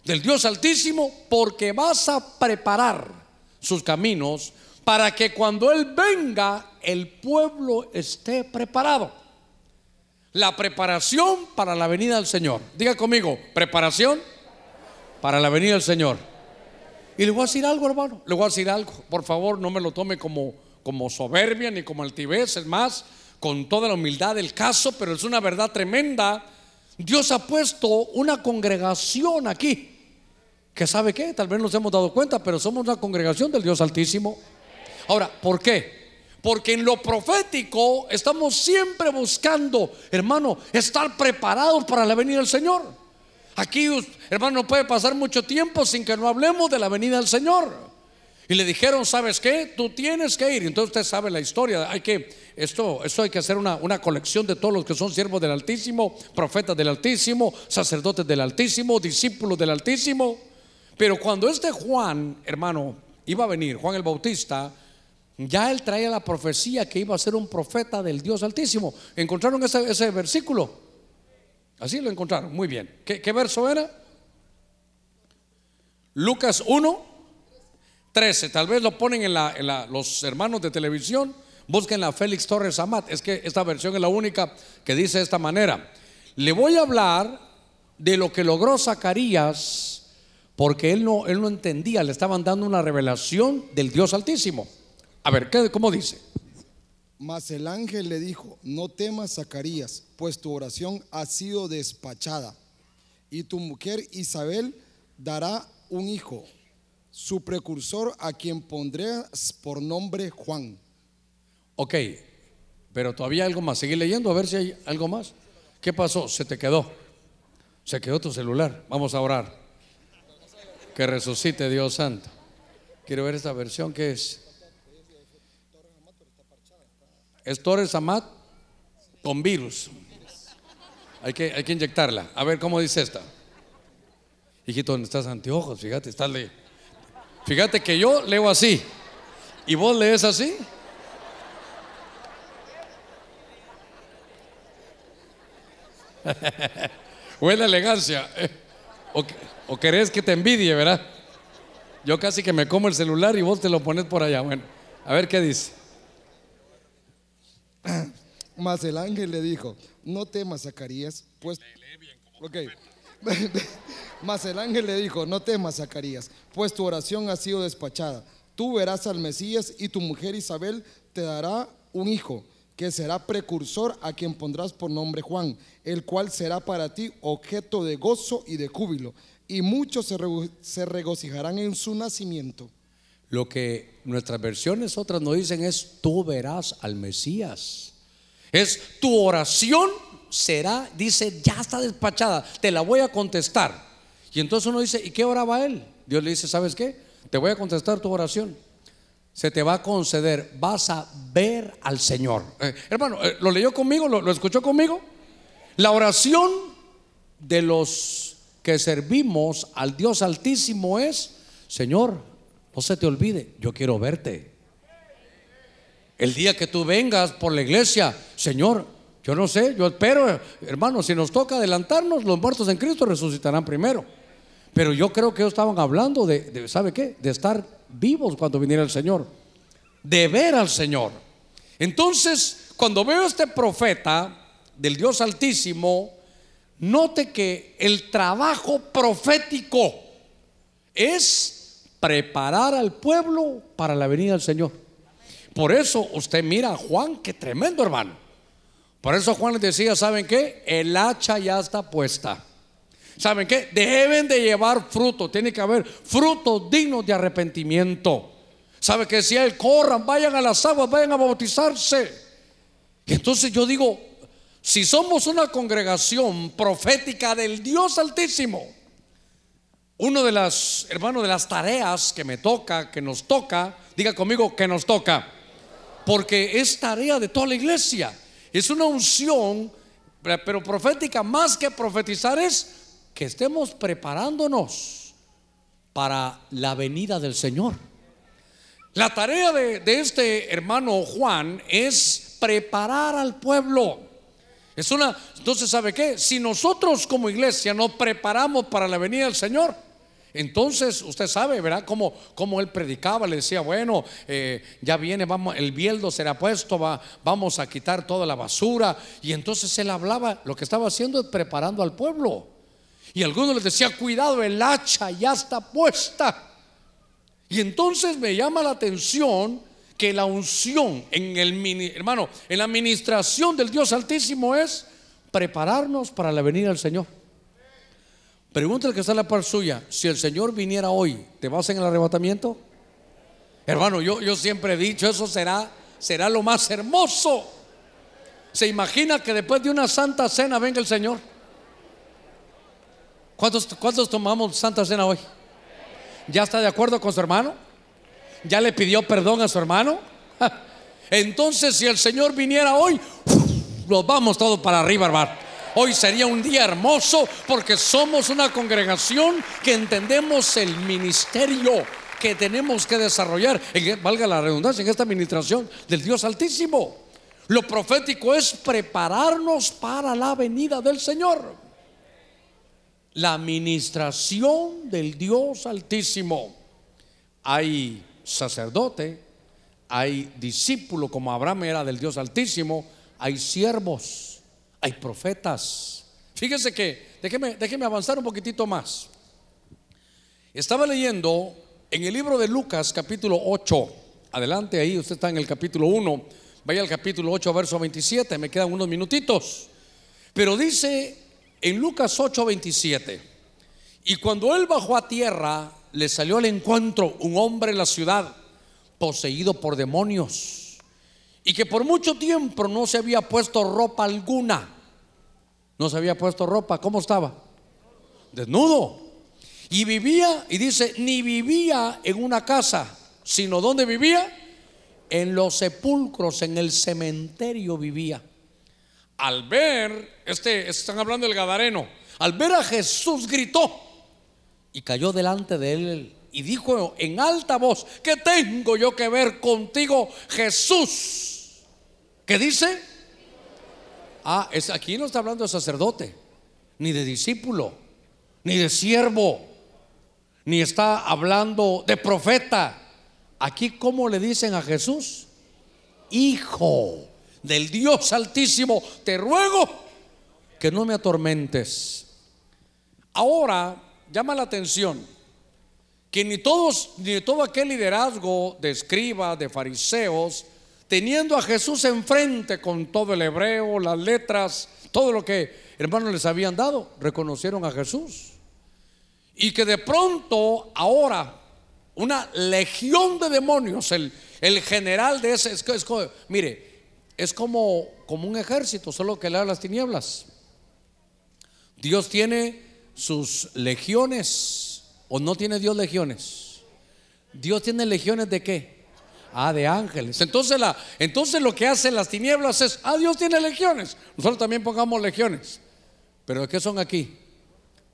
del Dios Altísimo, porque vas a preparar sus caminos para que cuando Él venga, el pueblo esté preparado. La preparación para la venida del Señor. Diga conmigo, preparación para la venida del Señor. Y le voy a decir algo, hermano. Le voy a decir algo. Por favor, no me lo tome como, como soberbia ni como altivez. Es más, con toda la humildad del caso, pero es una verdad tremenda. Dios ha puesto una congregación aquí. Que sabe qué, tal vez nos hemos dado cuenta, pero somos una congregación del Dios Altísimo. Ahora, ¿por qué? Porque en lo profético estamos siempre buscando, hermano, estar preparados para la venida del Señor. Aquí, hermano, no puede pasar mucho tiempo sin que no hablemos de la venida del Señor. Y le dijeron, ¿sabes qué? Tú tienes que ir. Entonces usted sabe la historia. Hay que, esto, esto hay que hacer una, una colección de todos los que son siervos del Altísimo, profetas del Altísimo, sacerdotes del Altísimo, discípulos del Altísimo. Pero cuando este Juan, hermano, iba a venir, Juan el Bautista, ya él traía la profecía que iba a ser un profeta del Dios Altísimo. ¿Encontraron ese, ese versículo? Así lo encontraron, muy bien. ¿Qué, qué verso era? Lucas 1. 13. Tal vez lo ponen en, la, los hermanos de televisión. Busquen la Félix Torres Amat. Es que esta versión es la única que dice de esta manera. Le voy a hablar de lo que logró Zacarías porque él no, él no entendía, le estaban dando una revelación del Dios Altísimo. A ver, ¿qué, ¿cómo dice? Mas el ángel le dijo, no temas Zacarías, pues tu oración ha sido despachada, y tu mujer Isabel dará un hijo su precursor a quien pondré por nombre Juan. Ok, pero todavía algo más. Seguí leyendo a ver si hay algo más. ¿Qué pasó? Se te quedó. Se quedó tu celular. Vamos a orar. Que resucite Dios Santo. Quiero ver esta versión que es. Es Torres Amat con virus. Hay que, hay que inyectarla. A ver cómo dice esta. Hijito, ¿dónde estás anteojos? Fíjate, estás leyendo. Fíjate que yo leo así. ¿Y vos lees así? <laughs> Buena elegancia. O, o, querés que te envidie, ¿verdad? Yo casi que me como el celular y vos te lo pones por allá. Bueno, a ver qué dice. <clears throat> Mas el ángel le dijo, no temas, Zacarías, pues... Ok. <laughs> Mas el ángel le dijo, no temas, Zacarías, pues tu oración ha sido despachada. Tú verás al Mesías y tu mujer Isabel te dará un hijo, que será precursor a quien pondrás por nombre Juan, el cual será para ti objeto de gozo y de júbilo, y muchos se, se regocijarán en su nacimiento. Lo que nuestras versiones otras nos dicen es, tú verás al Mesías. Es tu oración será, dice, ya está despachada, te la voy a contestar. Y entonces uno dice, ¿y qué oraba él? Dios le dice, ¿sabes qué? Te voy a contestar tu oración. Se te va a conceder, vas a ver al Señor. Eh, hermano, eh, ¿lo leyó conmigo? ¿Lo, escuchó conmigo? La oración de los que servimos al Dios Altísimo es, Señor, no se te olvide, yo quiero verte. El día que tú vengas por la iglesia, Señor, yo no sé, yo espero, hermano, si nos toca adelantarnos, los muertos en Cristo resucitarán primero. Pero yo creo que ellos estaban hablando de, de, ¿sabe qué? De estar vivos cuando viniera el Señor, de ver al Señor. Entonces, cuando veo a este profeta del Dios Altísimo, note que el trabajo profético es preparar al pueblo para la venida del Señor. Por eso usted mira a Juan, que tremendo hermano. Por eso Juan les decía, ¿saben qué? El hacha ya está puesta. ¿Saben qué? Deben de llevar fruto, tiene que haber frutos dignos de arrepentimiento. ¿Sabe que si él corran, vayan a las aguas, vayan a bautizarse? Y entonces yo digo, si somos una congregación profética del Dios Altísimo, uno de las, hermanos, de las tareas que me toca, que nos toca, diga conmigo que nos toca, porque es tarea de toda la iglesia, es una unción, pero profética más que profetizar es que estemos preparándonos para la venida del Señor. La tarea de, este hermano Juan es preparar al pueblo. Es una, entonces, ¿sabe qué? Si nosotros como iglesia nos preparamos para la venida del Señor, entonces usted sabe, ¿verdad? Como, como él predicaba, le decía, bueno, eh, ya viene, vamos, el bieldo será puesto, va, vamos a quitar toda la basura. Y entonces él hablaba, lo que estaba haciendo es preparando al pueblo. Y algunos les decía, cuidado, el hacha ya está puesta. Y entonces me llama la atención que la unción en el hermano, en la administración del Dios Altísimo es prepararnos para la venida del Señor. Pregúntale que está en la par suya, si el Señor viniera hoy, ¿te vas en el arrebatamiento? Hermano, yo, yo siempre he dicho, eso será, será lo más hermoso. ¿Se imagina que después de una santa cena venga el Señor? ¿Cuántos, tomamos santa cena hoy? ¿Ya está de acuerdo con su hermano? ¿Ya le pidió perdón a su hermano? Entonces, si el Señor viniera hoy, nos vamos todos para arriba, hermano. Hoy sería un día hermoso porque somos una congregación que entendemos el ministerio que tenemos que desarrollar, valga la redundancia, en esta administración del Dios Altísimo. Lo profético es prepararnos para la venida del Señor la administración del Dios Altísimo. Hay sacerdote, hay discípulo como Abraham era del Dios Altísimo, hay siervos, hay profetas. Fíjese que, déjeme, déjeme avanzar un poquitito más. Estaba leyendo en el libro de Lucas capítulo 8, adelante ahí, usted está en el capítulo 1, vaya al capítulo 8, verso 27, me quedan unos minutitos. Pero dice en Lucas 8:27, y cuando él bajó a tierra, le salió al encuentro un hombre en la ciudad poseído por demonios y que por mucho tiempo no se había puesto ropa alguna. No se había puesto ropa, ¿cómo estaba? Desnudo. Y vivía, y dice, ni vivía en una casa, sino donde vivía? En los sepulcros, en el cementerio vivía al ver, este, están hablando del Gadareno, al ver a Jesús gritó y cayó delante de él y dijo en alta voz, ¿qué tengo yo que ver contigo, Jesús? ¿Qué dice? Ah, es, aquí no está hablando de sacerdote, ni de discípulo, ni de siervo, ni está hablando de profeta. Aquí, ¿cómo le dicen a Jesús? Hijo del Dios Altísimo, te ruego que no me atormentes. Ahora llama la atención que ni todos, ni todo aquel liderazgo de escribas, de fariseos, teniendo a Jesús enfrente con todo el hebreo, las letras, todo lo que hermanos les habían dado, reconocieron a Jesús. Y que de pronto ahora una legión de demonios, el, general de ese, es, mire, es como, como un ejército, solo que le da las tinieblas. Dios tiene sus legiones, o no tiene Dios legiones. Dios tiene legiones de qué? Ah, de ángeles. Entonces, la, entonces lo que hacen las tinieblas es, ah, Dios tiene legiones. Nosotros también pongamos legiones. Pero ¿de qué son aquí?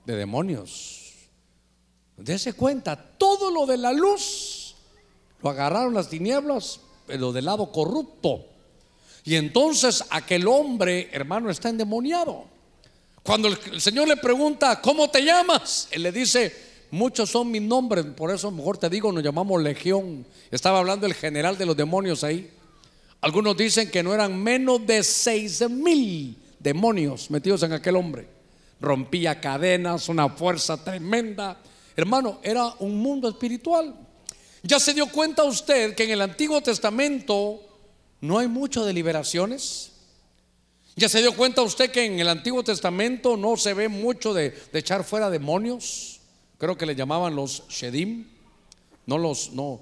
De demonios. Dese cuenta, todo lo de la luz lo agarraron las tinieblas, pero del lado corrupto. Y entonces aquel hombre, hermano, está endemoniado. Cuando el Señor le pregunta, ¿cómo te llamas? Él le dice, muchos son mis nombres, por eso mejor te digo, nos llamamos legión. Estaba hablando el general de los demonios ahí. Algunos dicen que no eran menos de seis mil demonios metidos en aquel hombre. Rompía cadenas, una fuerza tremenda. Hermano, era un mundo espiritual. Ya se dio cuenta usted que en el Antiguo Testamento no hay mucho de liberaciones. Ya se dio cuenta usted que en el Antiguo Testamento no se ve mucho de, echar fuera demonios. Creo que le llamaban los Shedim. No los, no,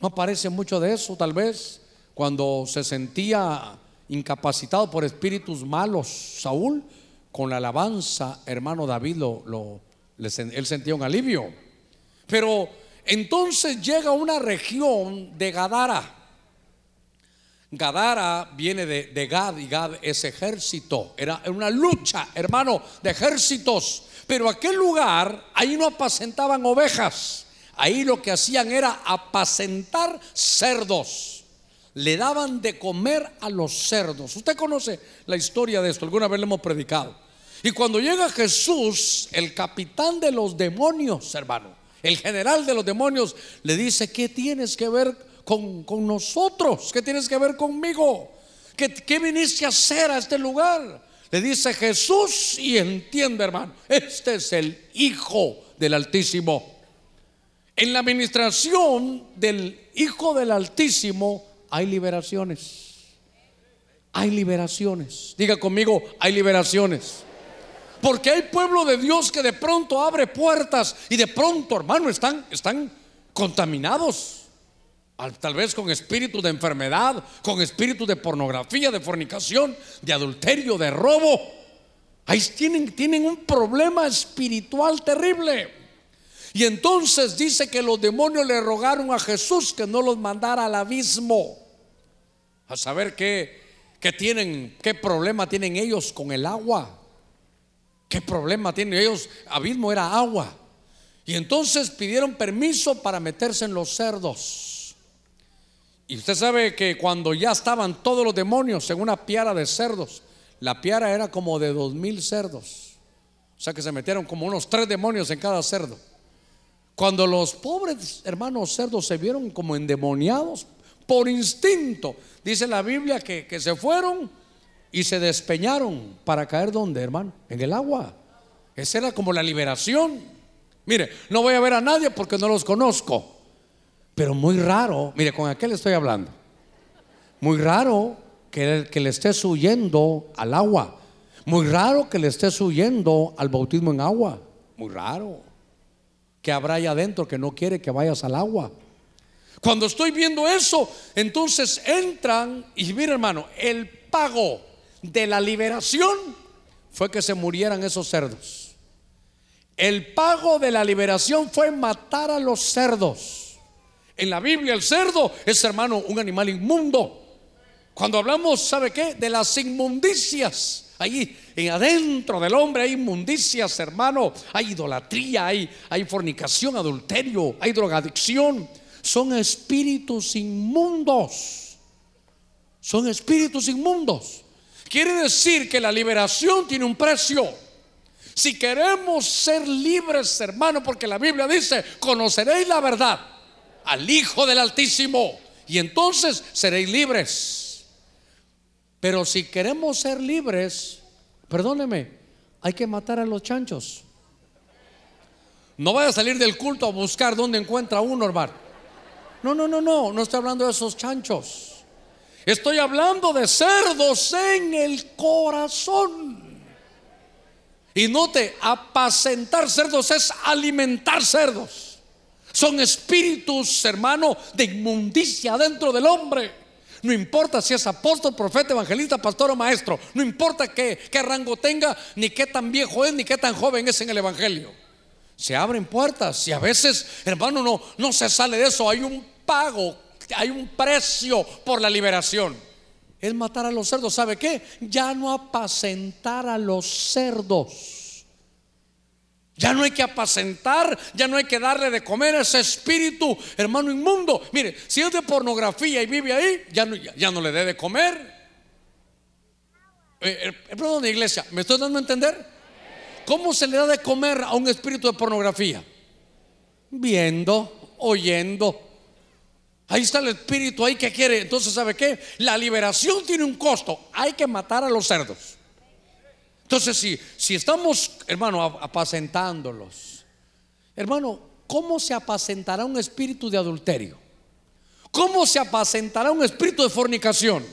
no aparece mucho de eso, tal vez. Cuando se sentía incapacitado por espíritus malos, Saúl, con la alabanza, hermano David, lo, lo, él sentía un alivio. Pero entonces llega una región de Gadara. Gadara viene de, Gad y Gad es ejército. Era una lucha, hermano, de ejércitos. Pero aquel lugar, ahí no apacentaban ovejas. Ahí lo que hacían era apacentar cerdos. Le daban de comer a los cerdos. Usted conoce la historia de esto, alguna vez le hemos predicado. Y cuando llega Jesús, el capitán de los demonios, hermano, el general de los demonios le dice, ¿qué tienes que ver con, nosotros? ¿Qué tienes que ver conmigo? ¿Qué, ¿Qué viniste a hacer a este lugar? Le dice Jesús y entiende, hermano, este es el Hijo del Altísimo. En la administración del Hijo del Altísimo hay liberaciones. Hay liberaciones. Diga conmigo, hay liberaciones. Porque hay pueblo de Dios que de pronto abre puertas y de pronto, hermano, están, están contaminados. Tal vez con espíritu de enfermedad, con espíritu de pornografía, de fornicación, de adulterio, de robo. Ahí tienen, tienen un problema espiritual terrible. Y entonces dice que los demonios le rogaron a Jesús que no los mandara al abismo. A saber qué, qué tienen, qué problema tienen ellos con el agua. ¿Qué problema tienen ellos? Abismo era agua. Y entonces pidieron permiso para meterse en los cerdos. Y usted sabe que cuando ya estaban todos los demonios en una piara de cerdos, la piara era como de dos mil cerdos. O sea que se metieron como unos tres demonios en cada cerdo. Cuando los pobres hermanos cerdos se vieron como endemoniados, por instinto, dice la Biblia que, que se fueron y se despeñaron para caer donde, hermano? En el agua. Esa era como la liberación. Mire, no voy a ver a nadie porque no los conozco. Pero muy raro, mire, con aquel estoy hablando. Muy raro que, que le estés huyendo al agua. Muy raro que le estés huyendo al bautismo en agua. Muy raro. Que habrá ahí adentro que no quiere que vayas al agua. Cuando estoy viendo eso, entonces entran y mire hermano, el pago de la liberación fue que se murieran esos cerdos. El pago de la liberación fue matar a los cerdos. En la Biblia el cerdo es, hermano, un animal inmundo. Cuando hablamos, ¿sabe qué? De las inmundicias. Ahí en adentro del hombre hay inmundicias, hermano. Hay idolatría, hay, hay fornicación, adulterio, hay drogadicción. Son espíritus inmundos. Son espíritus inmundos. Quiere decir que la liberación tiene un precio. Si queremos ser libres, hermano, porque la Biblia dice, conoceréis la verdad al Hijo del Altísimo y entonces seréis libres. Pero si queremos ser libres, perdóneme, hay que matar a los chanchos. No vaya a salir del culto a buscar dónde encuentra uno, hermano. No, no, no, no, no estoy hablando de esos chanchos. Estoy hablando de cerdos en el corazón. Y note, apacentar cerdos es alimentar cerdos. Son espíritus, hermano, de inmundicia dentro del hombre. No importa si es apóstol, profeta, evangelista, pastor o maestro. No importa qué, rango tenga, ni qué tan viejo es, ni qué tan joven es en el evangelio. Se abren puertas y a veces, hermano, no, no se sale de eso. Hay un pago hay un precio por la liberación. Es matar a los cerdos. ¿Sabe qué? Ya no apacentar a los cerdos. Ya no hay que apacentar, ya no hay que darle de comer a ese espíritu, hermano inmundo. Mire, si es de pornografía y vive ahí, ya no, ya, no le dé de comer. Eh, eh, perdón, iglesia, ¿me estoy dando a entender? ¿Cómo se le da de comer a un espíritu de pornografía? viendo, oyendo. Ahí está el espíritu ahí que quiere. Entonces, ¿sabe qué? La liberación tiene un costo. Hay que matar a los cerdos. Entonces, si, si estamos, hermano, apacentándolos, hermano, ¿cómo se apacentará un espíritu de adulterio? ¿Cómo se apacentará un espíritu de fornicación?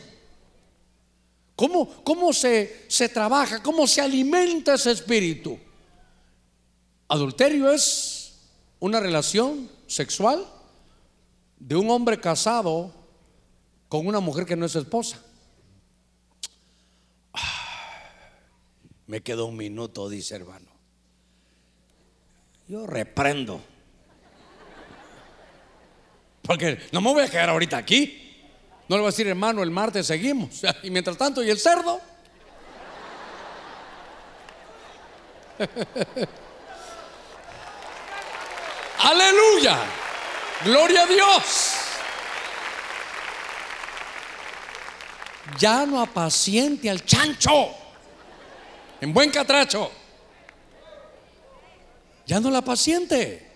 ¿Cómo, cómo se, se trabaja? ¿Cómo se alimenta ese espíritu? Adulterio es una relación sexual de un hombre casado con una mujer que no es esposa. Me quedó un minuto, dice hermano. Yo reprendo. Porque no me voy a quedar ahorita aquí. No le voy a decir, hermano, el martes seguimos. <laughs> Y mientras tanto, ¿y el cerdo? <laughs> Aleluya. Gloria a Dios. Ya no apaciente al chancho en buen catracho. Ya no la paciente.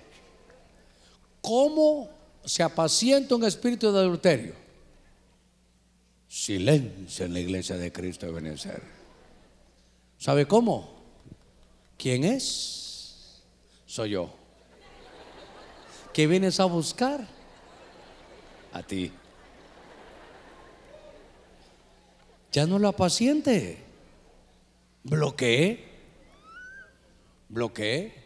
¿Cómo se apacienta un espíritu de adulterio? Silencio en la iglesia de Cristo de Benecer. ¿Sabe cómo? ¿Quién es? Soy yo. ¿Qué vienes a buscar? A ti. Ya no la paciente. Bloqueé. Bloqueé.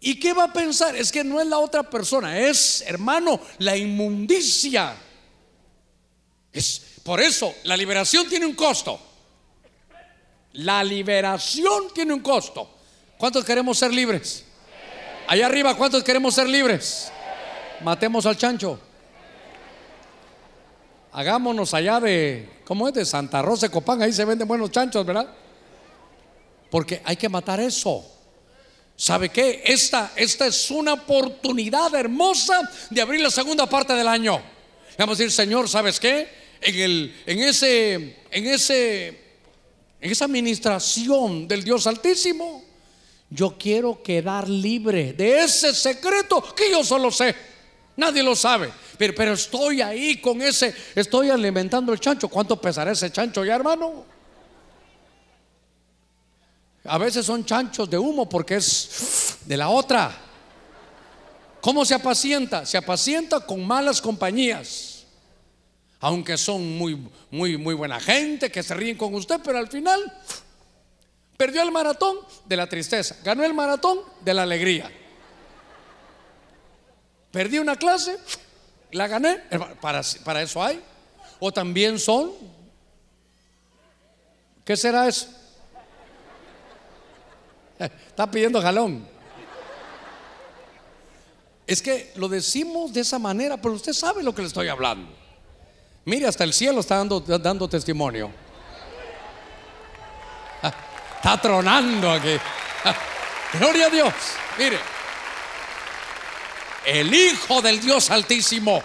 ¿Y qué va a pensar? Es que no es la otra persona, es, hermano, la inmundicia. Es por eso la liberación tiene un costo. La liberación tiene un costo. ¿Cuántos queremos ser libres? Allá arriba, ¿cuántos queremos ser libres? Matemos al chancho. Hagámonos allá de, ¿cómo es? De Santa Rosa Copán, ahí se venden buenos chanchos, ¿verdad? Porque hay que matar eso. ¿Sabe qué? Esta, esta es una oportunidad hermosa de abrir la segunda parte del año. Vamos a decir, Señor, ¿sabes qué? En, el, en, ese, en, ese, en esa administración del Dios Altísimo, yo quiero quedar libre de ese secreto que yo solo sé. Nadie lo sabe. Pero, pero estoy ahí con ese, estoy alimentando el chancho. ¿Cuánto pesará ese chancho ya, hermano? A veces son chanchos de humo porque es de la otra. ¿Cómo se apacienta? Se apacienta con malas compañías. Aunque son muy, muy, muy buena gente, que se ríen con usted, pero al final perdió el maratón de la tristeza, ganó el maratón de la alegría. Perdí una clase, la gané, para, para eso hay. O también son, ¿qué será eso? Está pidiendo jalón. Es que lo decimos de esa manera, pero usted sabe lo que le estoy hablando. Mire, hasta el cielo está dando, testimonio. Está tronando aquí. Gloria a Dios. Mire, el Hijo del Dios Altísimo,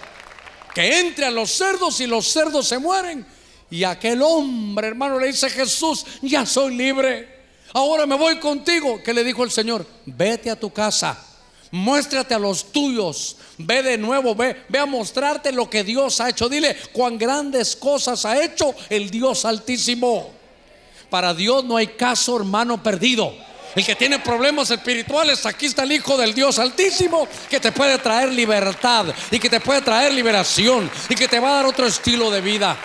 que entre a los cerdos y los cerdos se mueren. Y aquel hombre, hermano, le dice Jesús, ya soy libre. Ahora me voy contigo. ¿Qué le dijo el Señor? Vete a tu casa. Muéstrate a los tuyos. Ve de nuevo, ve, ve a mostrarte lo que Dios ha hecho. Dile cuán grandes cosas ha hecho el Dios Altísimo. Para Dios no hay caso, hermano, perdido. El que tiene problemas espirituales, aquí está el Hijo del Dios Altísimo que te puede traer libertad y que te puede traer liberación y que te va a dar otro estilo de vida.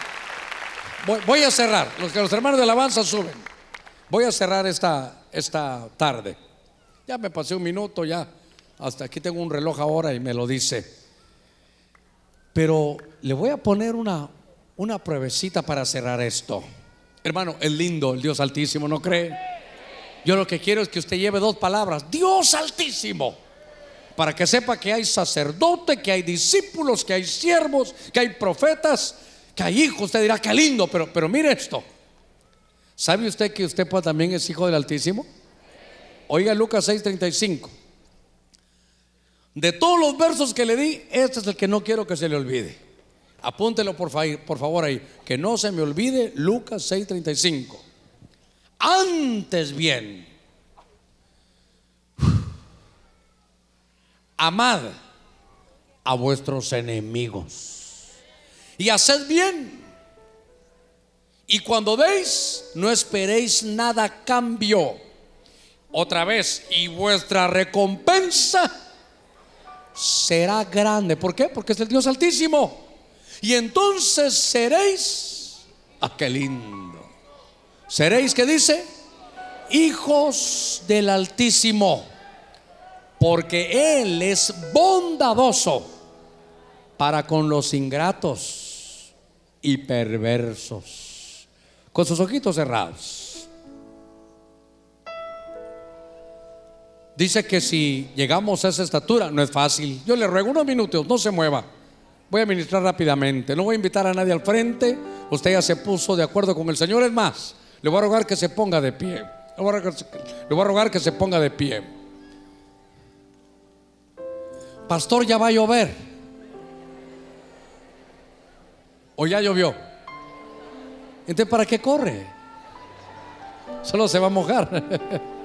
Voy, a cerrar. Los que los hermanos de alabanza suben. Voy a cerrar esta, esta tarde. Ya me pasé un minuto, ya. Hasta aquí tengo un reloj ahora y me lo dice. Pero le voy a poner una, una pruebecita para cerrar esto. Hermano, es lindo el Dios Altísimo, ¿no cree? Yo lo que quiero es que usted lleve dos palabras. Dios Altísimo. Para que sepa que hay sacerdote, que hay discípulos, que hay siervos, que hay profetas, que hay hijos. Usted dirá, qué lindo, pero, pero mire esto. ¿Sabe usted que usted también es hijo del Altísimo? Oiga Lucas 6:35. De todos los versos que le di, este es el que no quiero que se le olvide. Apúntelo por, por favor ahí. Que no se me olvide Lucas 6:35. Antes bien, amad a vuestros enemigos y haced bien. Y cuando deis, no esperéis nada cambio. Otra vez, y vuestra recompensa será grande. ¿Por qué? Porque es el Dios Altísimo. Y entonces seréis, ah, qué lindo. Seréis, ¿qué dice? Hijos del Altísimo. Porque Él es bondadoso para con los ingratos y perversos. Con sus ojitos cerrados. Dice que si llegamos a esa estatura, no es fácil. Yo le ruego unos minutos, no se mueva. Voy a ministrar rápidamente. No voy a invitar a nadie al frente. Usted ya se puso de acuerdo con el Señor. Es más, le voy a rogar que se ponga de pie. Le voy a rogar, que se ponga de pie. Pastor, ya va a llover. ¿O ya llovió? Entonces, ¿para qué corre? Solo se va a mojar. <laughs>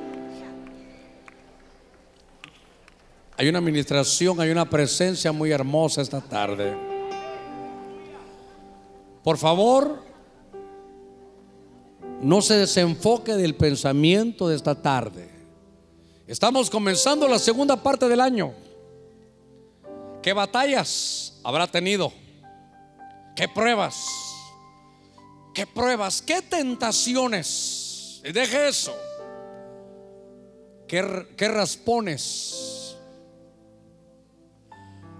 Hay una administración, hay una presencia muy hermosa esta tarde. Por favor, no se desenfoque del pensamiento de esta tarde. Estamos comenzando la segunda parte del año. ¿Qué batallas habrá tenido? ¿Qué pruebas? ¿Qué pruebas? ¿Qué tentaciones? Deje eso. ¿Qué, qué raspones?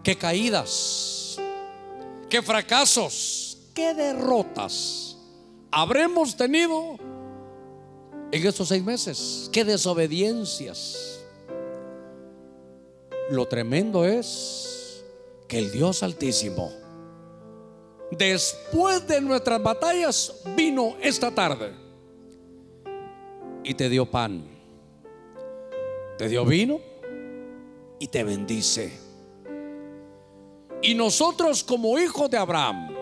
qué caídas, qué fracasos, qué derrotas habremos tenido en estos seis meses, qué desobediencias. Lo tremendo es que el Dios Altísimo, después de nuestras batallas, vino esta tarde y te dio pan, te dio vino y te bendice. Y nosotros como hijos de Abraham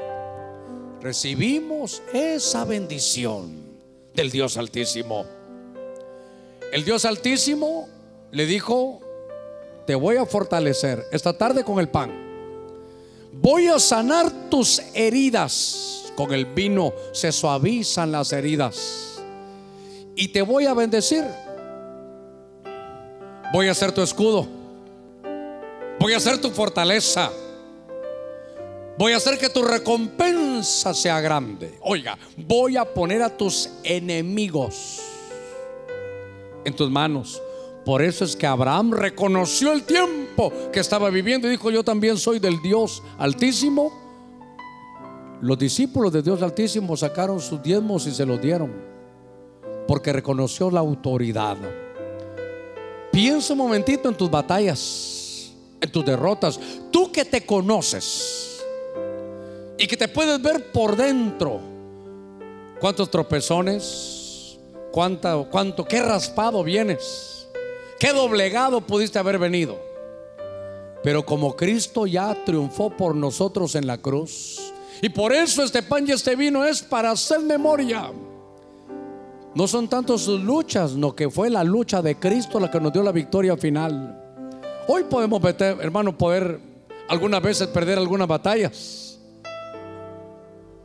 recibimos esa bendición del Dios Altísimo. El Dios Altísimo le dijo, te voy a fortalecer esta tarde con el pan. Voy a sanar tus heridas. Con el vino se suavizan las heridas. Y te voy a bendecir. Voy a ser tu escudo. Voy a ser tu fortaleza. Voy a hacer que tu recompensa sea grande. Oiga, voy a poner a tus enemigos en tus manos. Por eso es que Abraham reconoció el tiempo que estaba viviendo y dijo, yo también soy del Dios altísimo. Los discípulos de Dios altísimo sacaron sus diezmos y se los dieron, porque reconoció la autoridad. Piensa un momentito en tus batallas, en tus derrotas. Tú que te conoces y que te puedes ver por dentro. ¿Cuántos tropezones? ¿Cuánto, cuánto, qué raspado vienes? ¿Qué doblegado pudiste haber venido? Pero como Cristo ya triunfó por nosotros en la cruz, y por eso este pan y este vino es para hacer memoria. No son tanto sus luchas, no que fue la lucha de Cristo la que nos dio la victoria final. Hoy podemos, hermano, poder algunas veces perder algunas batallas.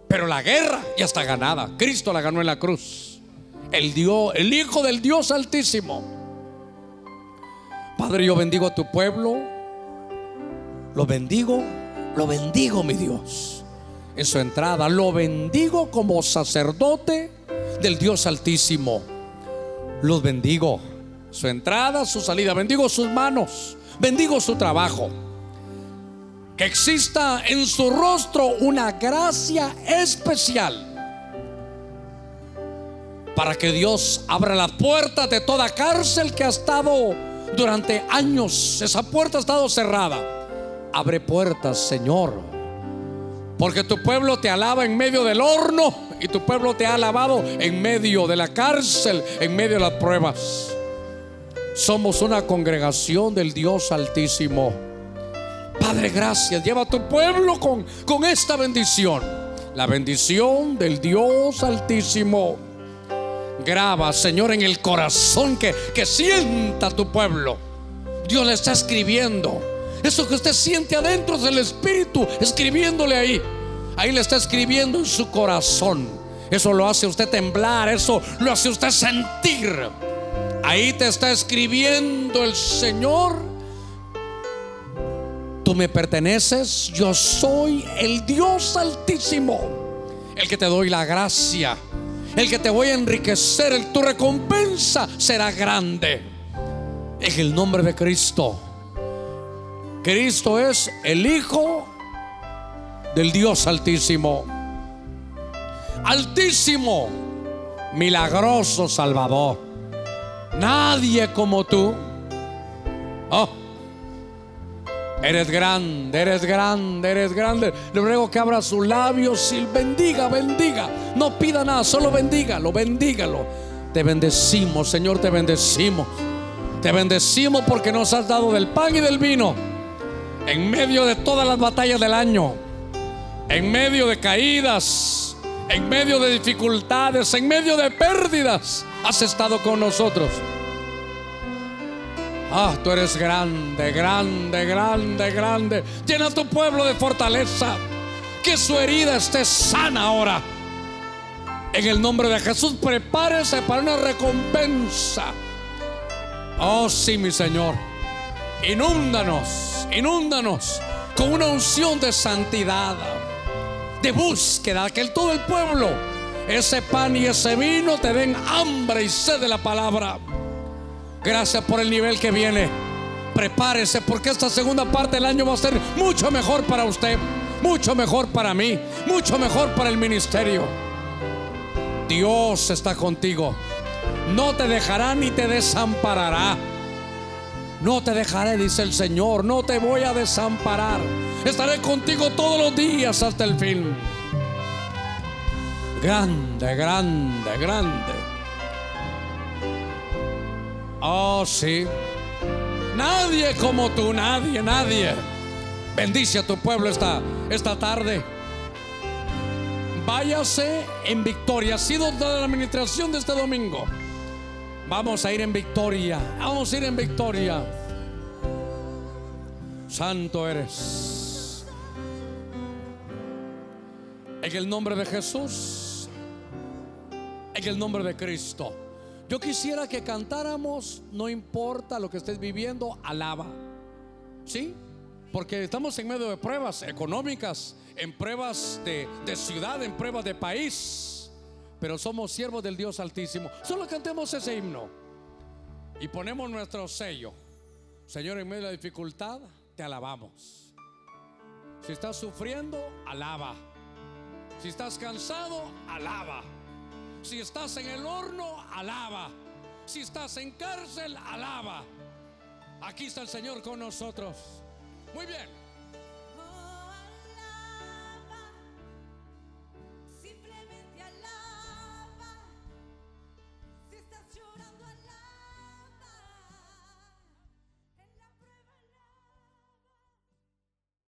Pero la guerra ya está ganada. Cristo la ganó en la cruz. El Dios, el Hijo del Dios Altísimo. Padre, yo bendigo a tu pueblo. Lo bendigo, lo bendigo, mi Dios. En su entrada, lo bendigo como sacerdote del Dios Altísimo. Los bendigo. Su entrada, su salida. Bendigo sus manos. Bendigo su trabajo que exista en su rostro una gracia especial para que Dios abra las puertas de toda cárcel que ha estado durante años. Esa puerta ha estado cerrada. Abre puertas, Señor. Porque tu pueblo te alaba en medio del horno y tu pueblo te ha alabado en medio de la cárcel, en medio de las pruebas. Somos una congregación del Dios Altísimo Padre, gracias. Lleva a tu pueblo con, con esta bendición. La bendición del Dios Altísimo. Graba, Señor, en el corazón que, que sienta tu pueblo. Dios le está escribiendo Eso que usted siente adentro es el Espíritu escribiéndole ahí. Ahí le está escribiendo en su corazón. Eso lo hace usted temblar, eso lo hace usted sentir. Ahí te está escribiendo el Señor. Tú me perteneces, yo soy el Dios altísimo, el que te doy la gracia, el que te voy a enriquecer, el, tu recompensa será grande. En el nombre de Cristo. Cristo es el Hijo del Dios Altísimo. Altísimo, milagroso Salvador. Nadie como tú. Oh, eres grande, eres grande, eres grande. Le ruego que abra sus labios y bendiga, bendiga. No pida nada, solo bendígalo, bendígalo. Te bendecimos, Señor, te bendecimos. Te bendecimos porque nos has dado del pan y del vino en medio de todas las batallas del año, en medio de caídas, en medio de dificultades, en medio de pérdidas, has estado con nosotros. Ah, tú eres grande, grande, grande, grande. Llena tu pueblo de fortaleza. Que su herida esté sana ahora. En el nombre de Jesús, prepárese para una recompensa. Oh, sí, mi Señor. Inúndanos, inúndanos con una unción de santidad, de búsqueda, que todo el pueblo, ese pan y ese vino te den hambre y sed de la palabra. Gracias por el nivel que viene. Prepárese porque esta segunda parte del año va a ser mucho mejor para usted, mucho mejor para mí, mucho mejor para el ministerio. Dios está contigo. No te dejará ni te desamparará. No te dejaré, dice el Señor, no te voy a desamparar. Estaré contigo todos los días hasta el fin. Grande, grande, grande. Oh, sí. Nadie como tú, nadie, nadie. Bendice a tu pueblo esta, esta tarde. Váyase en victoria. Ha sido la administración de este domingo. Vamos a ir en victoria. Vamos a ir en victoria. Santo eres. En el nombre de Jesús. En el nombre de Cristo. Yo quisiera que cantáramos, no importa lo que estés viviendo, alaba. ¿Sí? Porque estamos en medio de pruebas económicas, en pruebas de, de ciudad, en pruebas de país pero somos siervos del Dios Altísimo. Solo cantemos ese himno y ponemos nuestro sello. Señor, en medio de la dificultad, te alabamos. Si estás sufriendo, alaba. Si estás cansado, alaba. Si estás en el horno, alaba. Si estás en cárcel, alaba. Aquí está el Señor con nosotros. Muy bien.